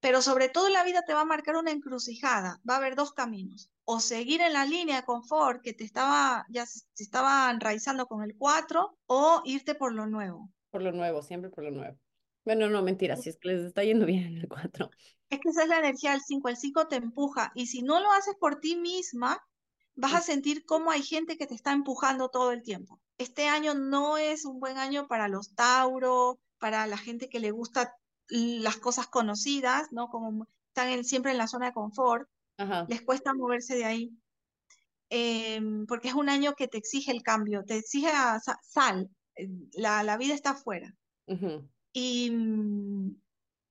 Pero sobre todo la vida te va a marcar una encrucijada. Va a haber dos caminos. O seguir en la línea de confort que te estaba, ya se estaba enraizando con el 4, o irte por lo nuevo. Por lo nuevo, siempre por lo nuevo. Bueno, no, mentira, si es que les está yendo bien en el 4. Es que esa es la energía del 5. El 5 te empuja. Y si no lo haces por ti misma, vas a sentir cómo hay gente que te está empujando todo el tiempo. Este año no es un buen año para los Tauro, para la gente que le gusta las cosas conocidas, ¿no? Como están siempre en la zona de confort, les cuesta moverse de ahí. Em, porque es un año que te exige el cambio, te exige sal, eh, la, vida está afuera. y,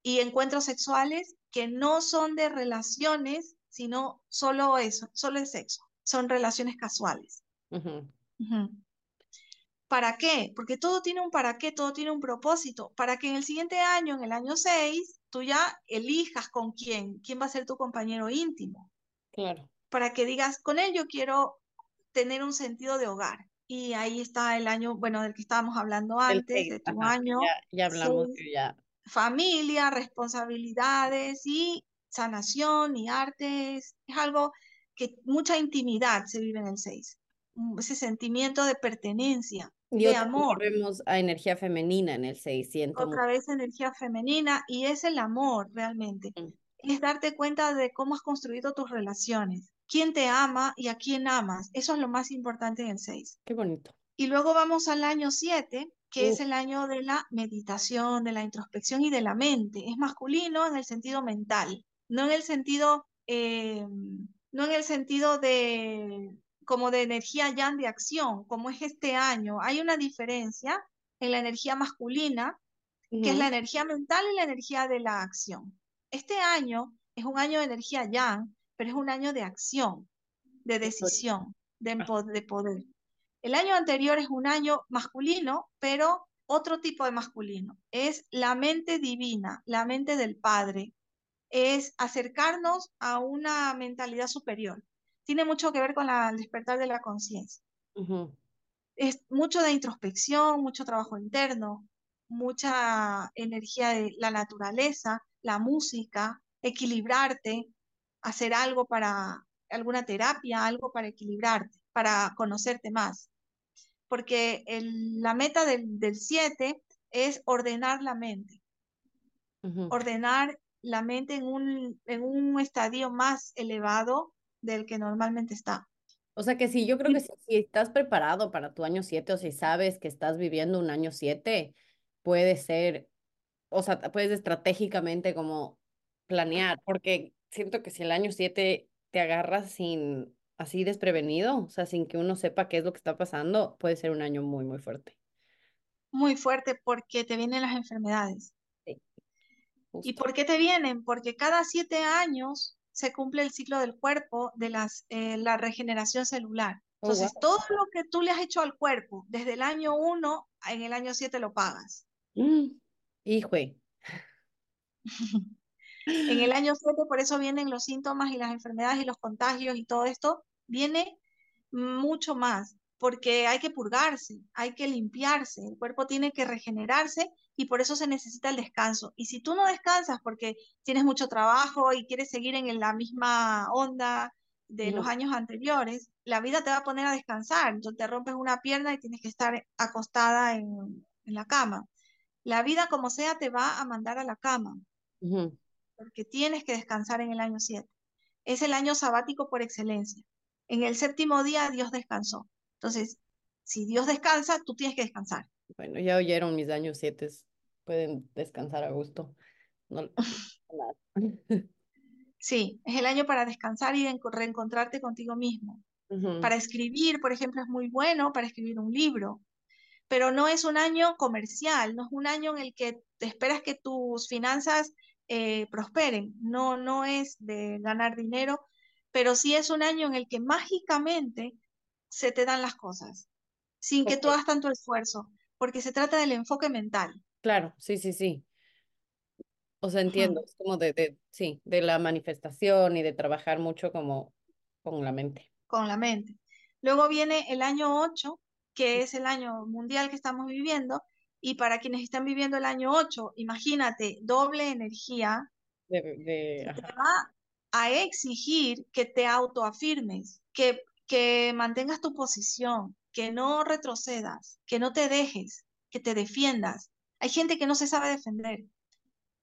y, encuentros sexuales que no son de relaciones, sino solo eso, solo el sexo, son relaciones casuales. ¿Para qué? Porque todo tiene un para qué, todo tiene un propósito, para que en el siguiente año, en el año 6, tú ya elijas con quién, quién va a ser tu compañero íntimo. Claro. Para que digas, con él yo quiero tener un sentido de hogar. Y ahí está el año, bueno, del que estábamos hablando antes, de tu año. Ya, hablamos, ya. Familia, responsabilidades y sanación y artes. Es algo que mucha intimidad se vive en el 6. Ese sentimiento de pertenencia y de amor. Vemos a energía femenina en el 600. Otra vez energía femenina y es el amor realmente. Mm. Es darte cuenta de cómo has construido tus relaciones, quién te ama y a quién amas. Eso es lo más importante en el 6. Qué bonito. Y luego vamos al año 7, que es el año de la meditación, de la introspección y de la mente. Es masculino en el sentido mental, no en el sentido, eh, no en el sentido de como de energía yang de acción, como es este año, hay una diferencia en la energía masculina, que es la energía mental y la energía de la acción. Este año es un año de energía yang, pero es un año de acción, de decisión, de, ah. de poder. El año anterior es un año masculino, pero otro tipo de masculino. Es la mente divina, la mente del Padre. Es acercarnos a una mentalidad superior tiene mucho que ver con el despertar de la conciencia. Es mucho de introspección, mucho trabajo interno, mucha energía de la naturaleza, la música, equilibrarte, hacer algo para alguna terapia, algo para equilibrarte, para conocerte más. Porque la meta del 7 es ordenar la mente. Ordenar la mente en un, en un estadio más elevado del que normalmente está. O sea que sí, yo creo que si, estás preparado para tu año 7 o si sabes que estás viviendo un año 7, puede ser, o sea, puedes estratégicamente como planear, porque siento que si el año 7 te agarras sin así desprevenido, o sea, sin que uno sepa qué es lo que está pasando, puede ser un año muy, muy fuerte. Muy fuerte porque te vienen las enfermedades. ¿Y por qué te vienen? Porque cada siete años se cumple el ciclo del cuerpo de las, eh, la regeneración celular. Oh, Entonces, todo lo que tú le has hecho al cuerpo desde el año 1, en el año 7 lo pagas. Mm, hijo. en el año 7, por eso vienen los síntomas y las enfermedades y los contagios y todo esto, viene mucho más, porque hay que purgarse, hay que limpiarse, el cuerpo tiene que regenerarse y por eso se necesita el descanso. Y si tú no descansas porque tienes mucho trabajo y quieres seguir en la misma onda de los años anteriores, la vida te va a poner a descansar. Entonces te rompes una pierna y tienes que estar acostada en, la cama. La vida, como sea, te va a mandar a la cama. Porque tienes que descansar en el año 7. Es el año sabático por excelencia. En el séptimo día Dios descansó. Entonces, si Dios descansa, tú tienes que descansar. Bueno, ya oyeron mis años siete, pueden descansar a gusto. sí, es el año para descansar y reencontrarte contigo mismo. Para escribir, por ejemplo, es muy bueno para escribir un libro, pero no es un año comercial, no es un año en el que te esperas que tus finanzas eh, prosperen, no, no es de ganar dinero, pero sí es un año en el que mágicamente se te dan las cosas, sin que tú hagas tanto esfuerzo porque se trata del enfoque mental. Claro, sí, sí, sí. O sea, entiendo, Ujú, es como de, de, sí, de la manifestación y de trabajar mucho como con la mente. Con la mente. Luego viene el año 8, que es el año mundial que estamos viviendo, y para quienes están viviendo el año 8, imagínate, doble energía De, de, que te ajá, va a exigir que te autoafirmes, que, que mantengas tu posición, que no retrocedas, que no te dejes, que te defiendas. Hay gente que no se sabe defender.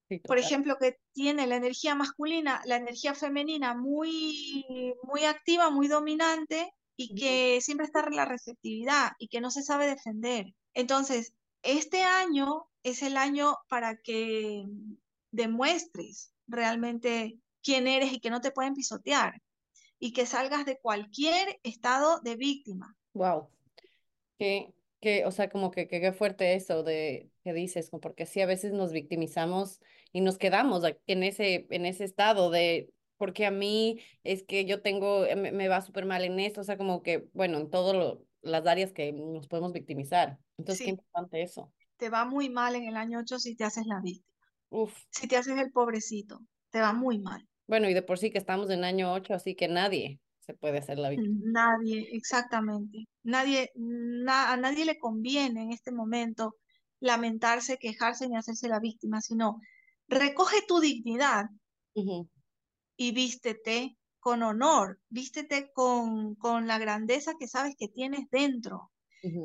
sí, Por ejemplo, que tiene la energía masculina, la energía femenina muy, muy activa, muy dominante y que siempre está en la receptividad y que no se sabe defender. Entonces, este año es el año para que demuestres realmente quién eres y que no te pueden pisotear y que salgas de cualquier estado de víctima. Wow. Que, que, o sea, como que, que qué fuerte eso de que dices, como porque sí a veces nos victimizamos y nos quedamos en ese, en ese estado de porque a mí es que yo tengo, eh, me, me va súper mal en esto, o sea, como que, bueno, en todas las áreas que nos podemos victimizar. Entonces, qué Sí, importante eso. te va muy mal en el año 8 si te haces la víctima, Uf. si te haces el pobrecito, te va muy mal. Bueno, y de por sí que estamos en año 8 así que nadie se puede hacer la víctima. Nadie, exactamente. Nadie, na- a nadie le conviene en este momento lamentarse, quejarse ni hacerse la víctima, sino recoge tu dignidad y vístete con honor, vístete con, con la grandeza que sabes que tienes dentro.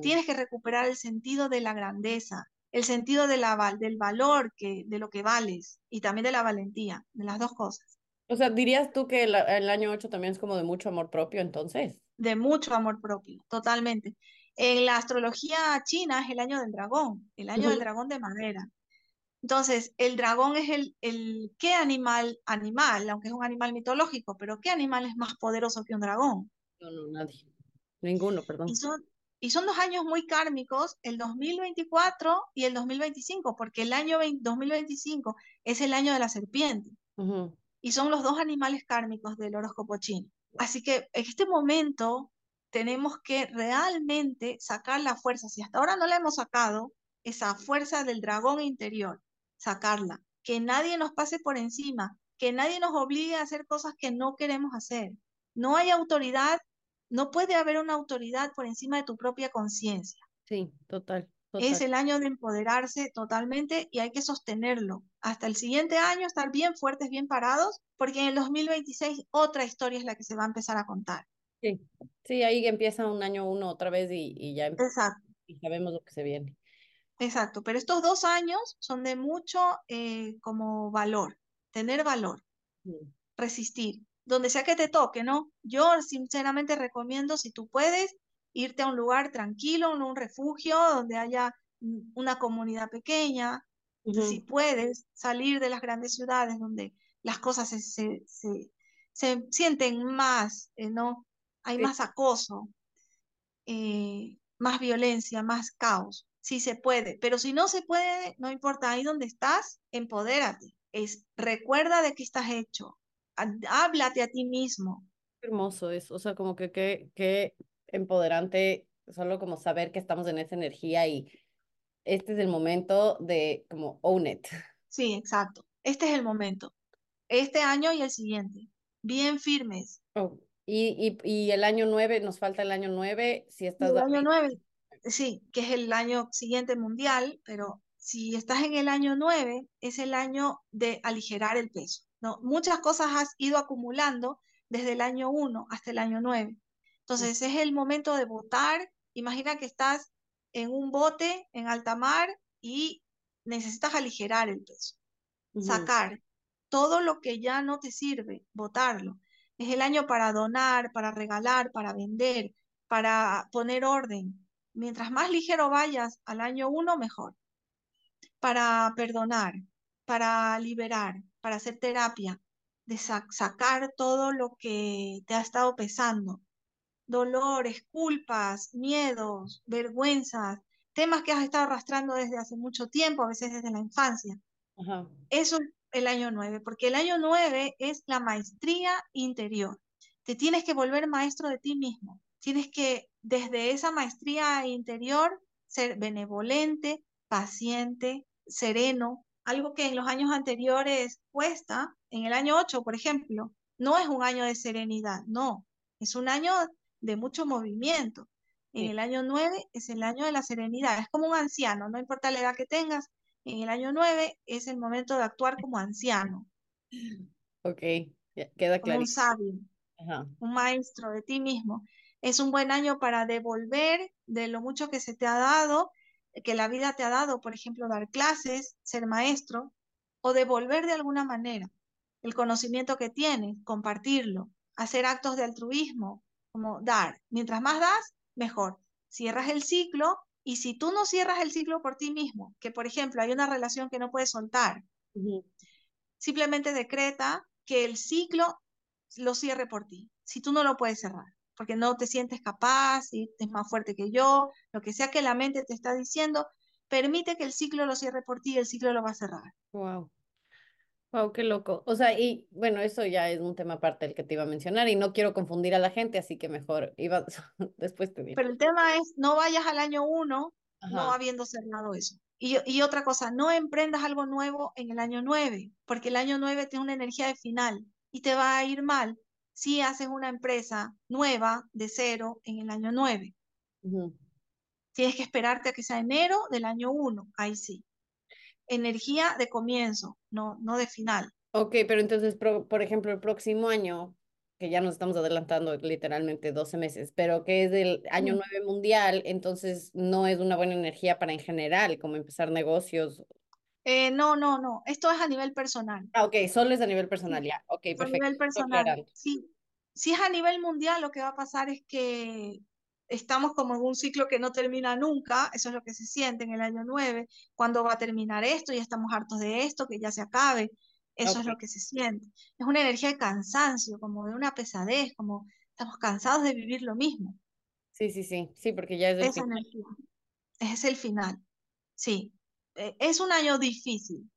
Tienes que recuperar el sentido de la grandeza, el sentido de la, val- del valor que, de lo que vales y también de la valentía, de las dos cosas. O sea, ¿dirías tú que el, el año 8 también es como de mucho amor propio entonces? de mucho amor propio, totalmente. En la astrología china es el año del dragón, el año del dragón de madera. Entonces, el dragón es el, el, ¿qué animal, animal, aunque es un animal mitológico, pero qué animal es más poderoso que un dragón? No, no, nadie. Ninguno, Y perdón. son, y son dos años muy kármicos, el 2024 y el 2025, porque el año 20 2025 es el año de la serpiente Ujú. Y son los dos animales kármicos del horóscopo chino. Así que en este momento tenemos que realmente sacar la fuerza. Si hasta ahora no la hemos sacado, esa fuerza del dragón interior, sacarla. Que nadie nos pase por encima, que nadie nos obligue a hacer cosas que no queremos hacer. No hay autoridad, no puede haber una autoridad por encima de tu propia conciencia. Sí, total, Es total. el año de empoderarse totalmente y hay que sostenerlo. Hasta el siguiente año estar bien fuertes, bien parados, porque en el 2026 otra historia es la que se va a empezar a contar. Sí, sí, ahí empieza un año uno otra vez y, y ya Exacto, y sabemos lo que se viene. exacto. Pero estos dos años son de mucho eh, como valor, tener valor, resistir, donde sea que te toque, ¿no? Yo sinceramente recomiendo, si tú puedes, irte a un lugar tranquilo, en un refugio, donde haya mm, una comunidad pequeña, si puedes salir de las grandes ciudades donde las cosas se, se, se, se sienten más, eh, ¿no? Hay Sí, más acoso, eh, más violencia, más caos. Sí se puede, pero si no se puede, no importa, ahí donde estás, empodérate. Es, recuerda de qué estás hecho. Há- Háblate a ti mismo. hermoso es, o sea, como que qué empoderante, solo como saber que estamos en esa energía y este es el momento de como own it. Sí, exacto. Este es el momento. Este año y el siguiente. Bien firmes. Oh, Y, y, y el año nueve, nos falta el año nueve, si Y estás el año ahorita. nueve, sí, que es el año siguiente mundial, pero si estás en el año nueve, es el año de aligerar el peso, ¿no? Muchas cosas has ido acumulando desde el año uno hasta el año nueve. Entonces es el momento de votar. Imagina que estás en un bote en alta mar y necesitas aligerar el peso sacar todo lo que ya no te sirve, botarlo. Es el año para donar, para regalar, para vender, para poner orden. Mientras más ligero vayas al año uno, mejor. Para perdonar, para liberar, para hacer terapia, de sa- sacar todo lo que te ha estado pesando. Dolores, culpas, miedos, vergüenzas, temas que has estado arrastrando desde hace mucho tiempo, a veces desde la infancia Ajá. eso es el año 9, porque el año 9 es la maestría interior. Te tienes que volver maestro de ti mismo. Tienes que, desde esa maestría interior, ser benevolente, paciente, sereno, algo que en los años anteriores cuesta, en el año 8, por ejemplo, no es un año de serenidad, no, es un año de mucho movimiento. En el año 9 es el año de la serenidad, es como un anciano, no importa la edad que tengas, en el año 9 es el momento de actuar como anciano. Ok, queda claro. un sabio, un maestro de ti mismo. Es un buen año para devolver de lo mucho que se te ha dado, que la vida te ha dado, por ejemplo, dar clases, ser maestro, o devolver de alguna manera el conocimiento que tienes, compartirlo, hacer actos de altruismo, como dar. Mientras más das, mejor. Cierras el ciclo y si tú no cierras el ciclo por ti mismo, que por ejemplo hay una relación que no puedes soltar, simplemente decreta que el ciclo lo cierre por ti, si tú no lo puedes cerrar, porque no te sientes capaz, y es más fuerte que yo, lo que sea que la mente te está diciendo, permite que el ciclo lo cierre por ti y el ciclo lo va a cerrar. Wow. Wow, qué loco. O sea, y bueno, eso ya es un tema aparte del que te iba a mencionar y no quiero confundir a la gente, así que mejor iba después te digo. Pero el tema es, no vayas al año uno no habiendo cerrado eso. Y, y, otra cosa, no emprendas algo nuevo en el año nueve, porque el año nueve tiene una energía de final y te va a ir mal si haces una empresa nueva de cero en el año nueve. Tienes que esperarte a que sea enero del año uno, ahí sí energía de comienzo, no, no de final. Ok, pero entonces, por ejemplo, el próximo año, que ya nos estamos adelantando literalmente 12 meses, pero que es el año 9 mundial, entonces no es una buena energía para en general, como empezar negocios. Eh, no, no, no, esto es a nivel personal. Ah, ok, solo es a nivel personal, ya, ok, perfecto. A nivel personal, sí. Si es a nivel mundial, lo que va a pasar es que estamos como en un ciclo que no termina nunca, eso es lo que se siente en el año 9, cuando va a terminar esto, ya estamos hartos de esto, que ya se acabe, eso es lo que se siente. Es una energía de cansancio, como de una pesadez, como estamos cansados de vivir lo mismo. Sí, sí, sí, sí, porque ya es el Esa energía. Es el final, sí. E, es un año difícil,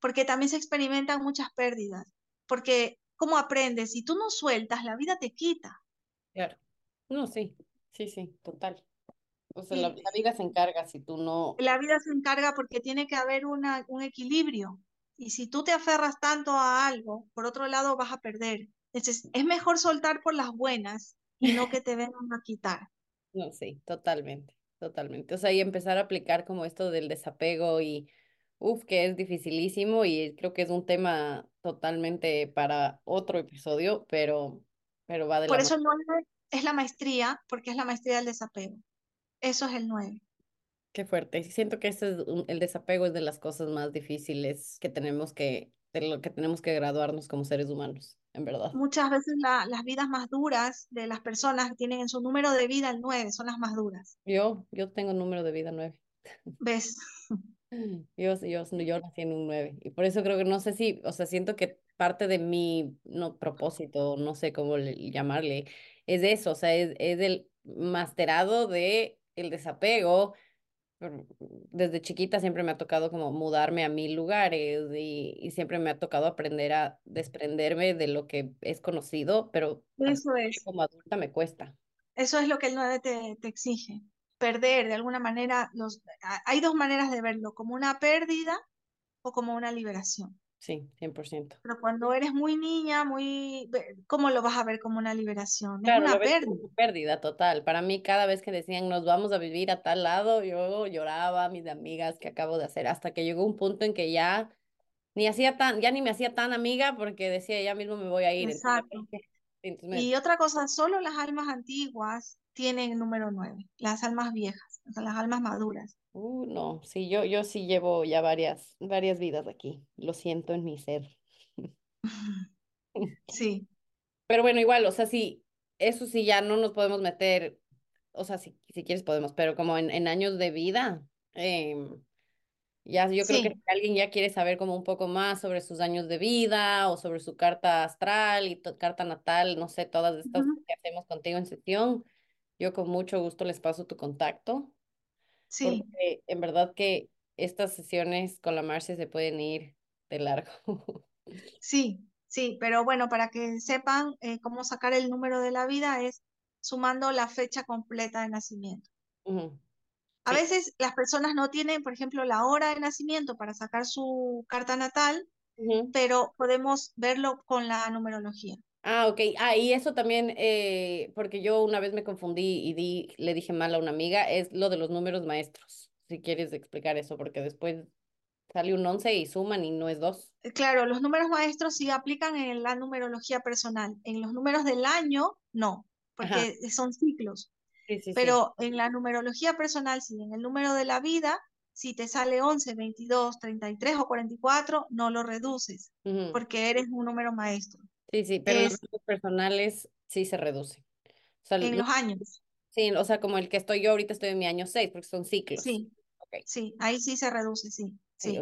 porque también se experimentan muchas pérdidas, porque ¿cómo aprendes? Si tú no sueltas, la vida te quita. Claro. No, sí. Sí, sí, total. O sea, la, vida se encarga si tú no... La vida se encarga porque tiene que haber una, un equilibrio. Y si tú te aferras tanto a algo, por otro lado vas a perder. Entonces, es mejor soltar por las buenas y no que te vengan a quitar. No, sí, totalmente, totalmente. O sea, y empezar a aplicar como esto del desapego y, uff, que es dificilísimo y creo que es un tema totalmente para otro episodio, pero, pero va de Por eso no es la maestría, porque es la maestría del desapego. Eso es el 9. Qué fuerte. Siento que este es el desapego es de las cosas más difíciles que tenemos que, de lo que tenemos que graduarnos como seres humanos, en verdad. Muchas veces las vidas más duras de las personas que tienen en su número de vida el 9, son las más duras. Yo, yo tengo número de vida 9. ¿Ves? Yo, yo, yo nací en un 9 y por eso creo que no sé si, o sea, siento que parte de mi no, propósito, no sé cómo llamarle, es eso, o sea, es, es el masterado de el desapego. Desde chiquita siempre me ha tocado como mudarme a mil lugares y, siempre me ha tocado aprender a desprenderme de lo que es conocido, pero eso es. como adulta me cuesta. Eso es lo que el 9 te, te exige. Perder, de alguna manera, los, hay dos maneras de verlo, como una pérdida o como una liberación. Sí, 100%. Pero cuando eres muy niña, muy, ¿cómo lo vas a ver como una liberación? es una pérdida. pérdida total. Para mí, cada vez que decían nos vamos a vivir a tal lado, yo lloraba, mis amigas, que acabo de hacer? Hasta que llegó un punto en que ya ni hacía tan, ya ni me hacía tan amiga porque decía, ya mismo me voy a ir. Exacto. Y otra cosa, solo las almas antiguas tienen el número 9, las almas viejas, o sea, las almas maduras. Uh, no, sí, yo, yo sí llevo ya varias, varias vidas aquí. Lo siento en mi ser. Sí. Pero bueno, igual, o sea, sí, eso sí ya no nos podemos meter, o sea, si, si quieres podemos, pero como en, en años de vida, em, ya yo creo que si alguien ya quiere saber como un poco más sobre sus años de vida o sobre su carta astral y carta natal, no sé, todas estas que hacemos contigo en sesión, yo con mucho gusto les paso tu contacto Sí. Porque en verdad que estas sesiones con la Marcia se pueden ir de largo. Sí, sí, pero bueno, para que sepan eh, cómo sacar el número de la vida es sumando la fecha completa de nacimiento. A Sí. veces las personas no tienen, por ejemplo, la hora de nacimiento para sacar su carta natal, pero podemos verlo con la numerología. Ah, ok. Ah, y eso también, eh, porque yo una vez me confundí y di, le dije mal a una amiga, es lo de los números maestros. Si quieres explicar eso, porque después sale un 11 y suman y no es dos. Eh, Claro, los números maestros sí aplican en la numerología personal. En los números del año, no, Ajá. porque son ciclos. Sí, sí, sí. Pero en la numerología personal, sí, en el número de la vida, si te sale 11, 22, 33 o 44, no lo reduces, porque eres un número maestro. Sí, sí, pero los Es números personales sí se reduce. O sea, en los años. sí, o sea, como el que estoy yo ahorita estoy en mi año 6 porque son ciclos. Sí, sí, ahí sí se reduce, sí, Sí,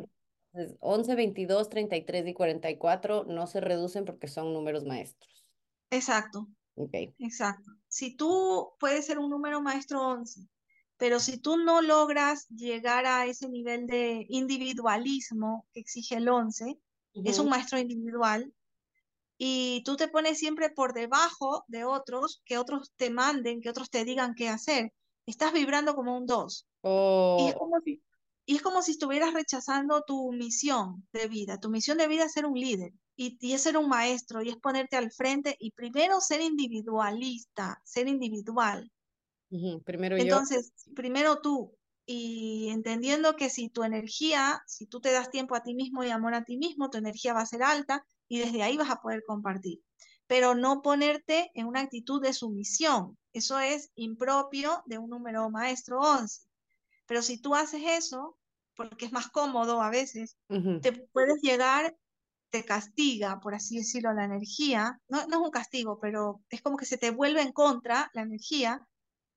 entonces, 11, 22, 33 y 44 no se reducen porque son números maestros. exacto, Ok. exacto. Si tú puedes ser un número maestro 11, pero si tú no logras llegar a ese nivel de individualismo que exige el 11, es un maestro individual, y tú te pones siempre por debajo de otros, que otros te manden, que otros te digan qué hacer, estás vibrando como un 2. Y es Oh, como si, y es como si estuvieras rechazando tu misión de vida. Tu misión de vida es ser un líder y, y es ser un maestro y es ponerte al frente y primero ser individualista, ser individual. ujú, Primero yo. Entonces, primero tú y entendiendo que si tu energía, si tú te das tiempo a ti mismo y amor a ti mismo, tu energía va a ser alta y desde ahí vas a poder compartir. Pero no ponerte en una actitud de sumisión. Eso es impropio de un número maestro 11. Pero si tú haces eso, porque es más cómodo a veces, te puedes llegar, te castiga, por así decirlo, la energía. No, no es un castigo, pero es como que se te vuelve en contra la energía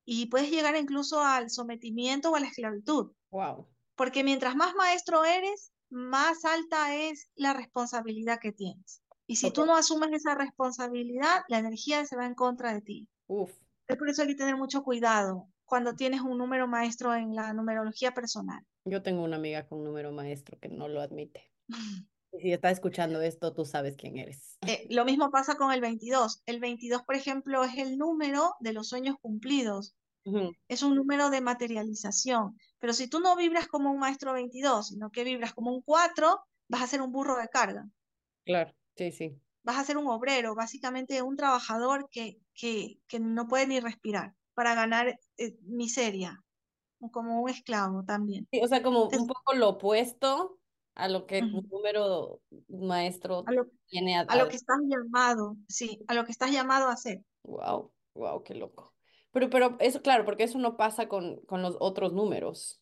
y puedes llegar incluso al sometimiento o a la esclavitud. Wow. Porque mientras más maestro eres, más alta es la responsabilidad que tienes. Y si Ok. tú no asumes esa responsabilidad, la energía se va en contra de ti. Uf. Es por eso hay que tener mucho cuidado cuando tienes un número maestro en la numerología personal. Yo tengo una amiga con número maestro que no lo admite. Si está escuchando esto, tú sabes quién eres. Eh, lo mismo pasa con el 22. El 22, por ejemplo, es el número de los sueños cumplidos. Ujú, Es un número de materialización. Pero si tú no vibras como un maestro 22, sino que vibras como un 4, vas a ser un burro de carga. Claro, sí, sí. Vas a ser un obrero, básicamente un trabajador que, que, que no puede ni respirar para ganar eh, miseria, como un esclavo también. Sí, o sea, como un poco lo opuesto a lo que un ujú, número a maestro lo, tiene a, a lo que estás llamado, sí, a lo que estás llamado a hacer. Wow, wow, qué loco. Pero, pero eso, claro, porque eso no pasa con, con los otros números.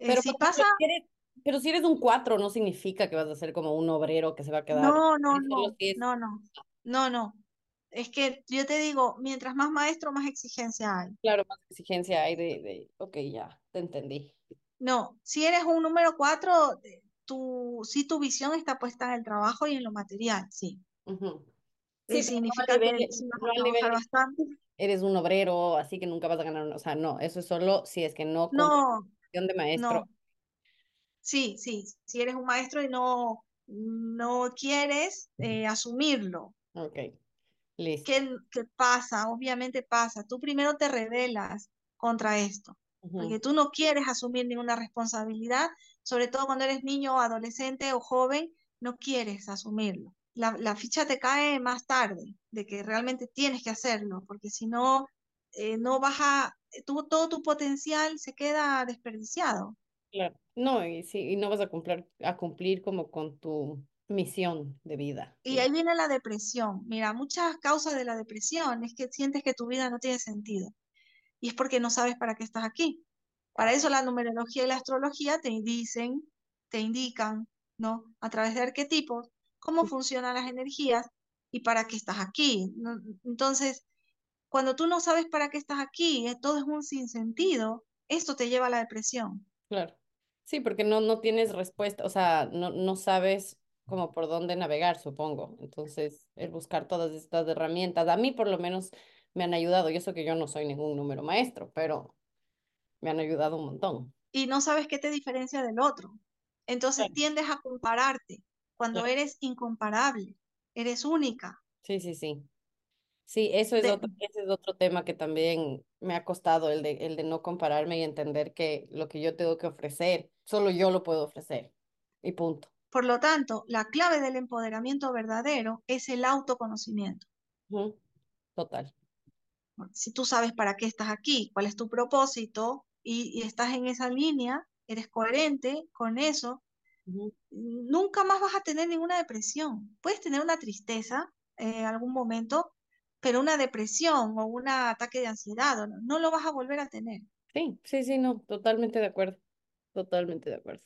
Eh, Pero, si pasa, eres, pero si eres un 4 no significa que vas a ser como un obrero que se va a quedar. no, no, no, no, no, no, no. Es que yo te digo, mientras más maestro, más exigencia hay. claro, más exigencia hay de, de, ok, ya, te entendí. No, si eres un número cuatro, eh, tu, sí tu visión está puesta en el trabajo y en lo material, sí. Ujú. Eh, Sí, no al significa que nivel, vas no al nivel bastante. Eres un obrero, así que nunca vas a ganar, o sea, no, eso es solo si es que no No, de maestro. no, sí, sí, si eres un maestro y no, no quieres eh, asumirlo, Ok, listo. ¿qué, qué pasa? Obviamente pasa. Tú primero te rebelas contra esto, porque tú no quieres asumir ninguna responsabilidad, sobre todo cuando eres niño, adolescente o joven, no quieres asumirlo. La, la ficha te cae más tarde, de que realmente tienes que hacerlo, porque si no, eh, no vas a, tú- todo tu potencial se queda desperdiciado. Claro. No, y sí, y no vas a cumplir, a cumplir como con tu misión de vida. Y ahí viene la depresión. Mira, muchas causas de la depresión es que sientes que tu vida no tiene sentido. Y es porque no sabes para qué estás aquí. Para eso la numerología y la astrología te dicen, te indican, ¿no? A través de arquetipos, cómo funcionan las energías y para qué estás aquí. Entonces, cuando tú no sabes para qué estás aquí, eh, todo es un sinsentido, esto te lleva a la depresión. claro. Sí, porque no, no tienes respuesta, o sea, no, no sabes como por dónde navegar, supongo. Entonces, el buscar todas estas herramientas, a mí por lo menos me han ayudado. Y eso que yo no soy ningún número maestro, pero me han ayudado un montón. Y no sabes qué te diferencia del otro. Entonces Claro, tiendes a compararte cuando eres incomparable, eres única. Sí, sí, sí. Sí, eso es De, otro, ese es otro tema que también me ha costado, el de, el de no compararme y entender que lo que yo tengo que ofrecer, solo yo lo puedo ofrecer. Y punto. por lo tanto, la clave del empoderamiento verdadero es el autoconocimiento. Total. Si tú sabes para qué estás aquí, cuál es tu propósito y, y estás en esa línea, eres coherente con eso, Nunca más vas a tener ninguna depresión. Puedes tener una tristeza eh, en algún momento, pero una depresión o un ataque de ansiedad no, no lo vas a volver a tener. Sí, sí, sí, no, totalmente de acuerdo. Totalmente de acuerdo.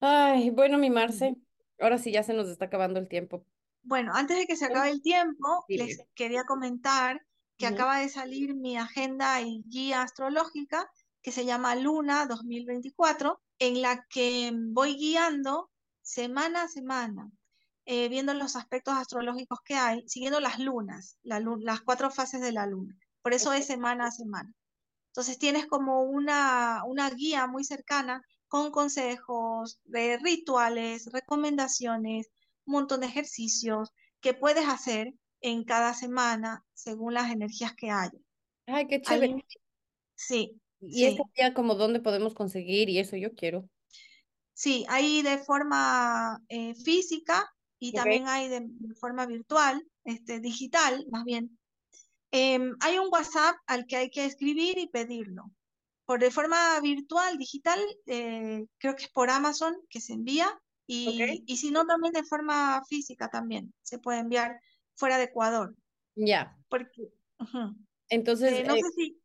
Ay, bueno, mi Marce, ahora sí ya se nos está acabando el tiempo. Bueno, antes de que se acabe el tiempo, les quería comentar que acaba de salir mi agenda y guía astrológica que se llama Luna 2024, en la que voy guiando semana a semana, eh, viendo los aspectos astrológicos que hay, siguiendo las lunas, la lu- las cuatro fases de la luna. Por eso es semana a semana. Entonces tienes como una, una guía muy cercana con consejos, de rituales, recomendaciones, un montón de ejercicios que puedes hacer en cada semana según las energías que hay. Ay, qué chévere. sí, Y eso sí, ya como dónde podemos conseguir y eso yo quiero. sí, hay de forma eh, física y también hay de, de forma virtual, este, digital, más bien. Em, hay un WhatsApp al que hay que escribir y pedirlo. Por de forma virtual, digital, eh, creo que es por Amazon que se envía y, y si no, también de forma física también se puede enviar fuera de Ecuador. Ya. Porque. Entonces, Eh, no sé si,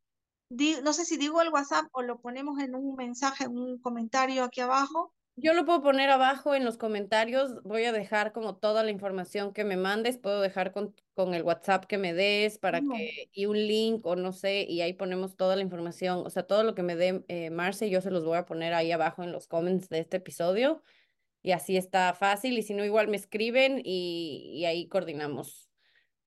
di- no sé si digo el WhatsApp o lo ponemos en un mensaje, en un comentario aquí abajo. yo lo puedo poner abajo en los comentarios. Voy a dejar como toda la información que me mandes. Puedo dejar con, con el WhatsApp que me des para que, y un link o no sé, y ahí ponemos toda la información. O sea, todo lo que me dé eh, Marce, yo se los voy a poner ahí abajo en los comments de este episodio. Y así está fácil. Y si no, igual me escriben y, y ahí coordinamos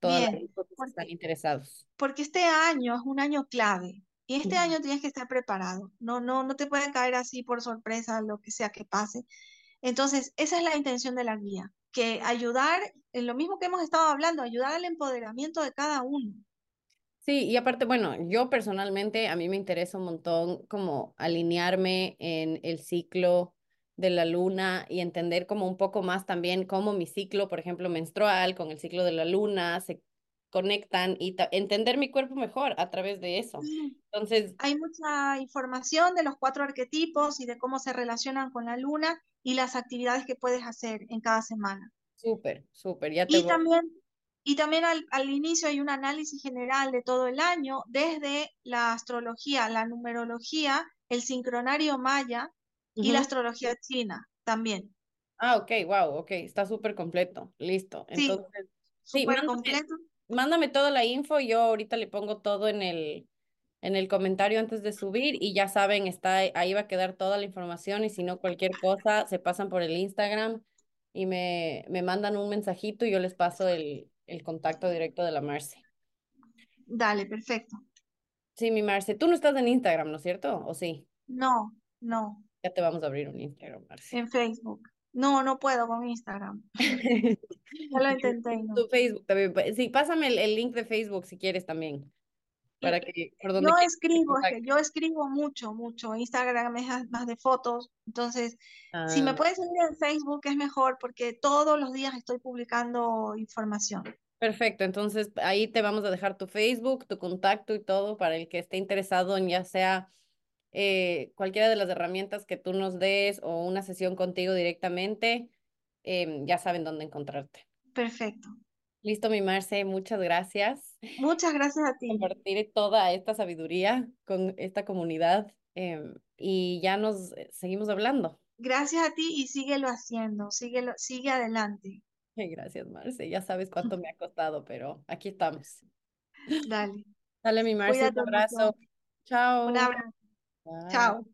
toda la bien, info que están interesados. porque este año es un año clave y este año tienes que estar preparado. No, no, no te puede caer así por sorpresa lo que sea que pase. Entonces, esa es la intención de la guía, que ayudar, en lo mismo que hemos estado hablando, ayudar al empoderamiento de cada uno. Sí, y aparte, bueno, yo personalmente a mí me interesa un montón como alinearme en el ciclo de la luna y entender como un poco más también cómo mi ciclo, por ejemplo, menstrual con el ciclo de la luna se conectan y entender mi cuerpo mejor a través de eso. Entonces, hay mucha información de los cuatro arquetipos y de cómo se relacionan con la luna y las actividades que puedes hacer en cada semana. súper, súper, ya te Y voy. también, y también al, al inicio hay un análisis general de todo el año, desde la astrología, la numerología, el sincronario maya y la astrología china también. Ah, ok, wow, ok, está súper completo, listo. Sí, Entonces, sí, súper mándame, completo. Mándame toda la info, yo ahorita le pongo todo en el, en el comentario antes de subir y ya saben, está, ahí va a quedar toda la información y si no, cualquier cosa, se pasan por el Instagram y me, me mandan un mensajito y yo les paso el, el contacto directo de la Marce. Dale, perfecto. Sí, mi Marce, tú no estás en Instagram, ¿no es cierto? ¿O sí? No, no, Ya te vamos a abrir un Instagram, Marce. en Facebook. No, no puedo con Instagram. Ya lo intenté no. Tu Facebook también. Sí, pásame el, el link de Facebook si quieres también, para que por Yo quieras escribo, es que yo escribo mucho, mucho. Instagram es más- más de fotos. Entonces, si me Ah, puedes seguir en Facebook es mejor porque todos los días estoy publicando información. perfecto, entonces ahí te vamos a dejar tu Facebook, tu contacto y todo para el que esté interesado en ya sea eh, cualquiera de las herramientas que tú nos des o una sesión contigo directamente, em, ya saben dónde encontrarte. Perfecto. Listo, mi Marce, muchas gracias Muchas gracias a ti. compartir toda esta sabiduría con esta comunidad em, y ya nos eh, seguimos hablando. Gracias a ti y síguelo haciendo, síguelo, sigue adelante. Gracias, Marce. Ya sabes cuánto me ha costado, pero aquí estamos. Dale. Dale, mi Marce, un mucho. abrazo. Un Chao. abrazo. Bye. Chao.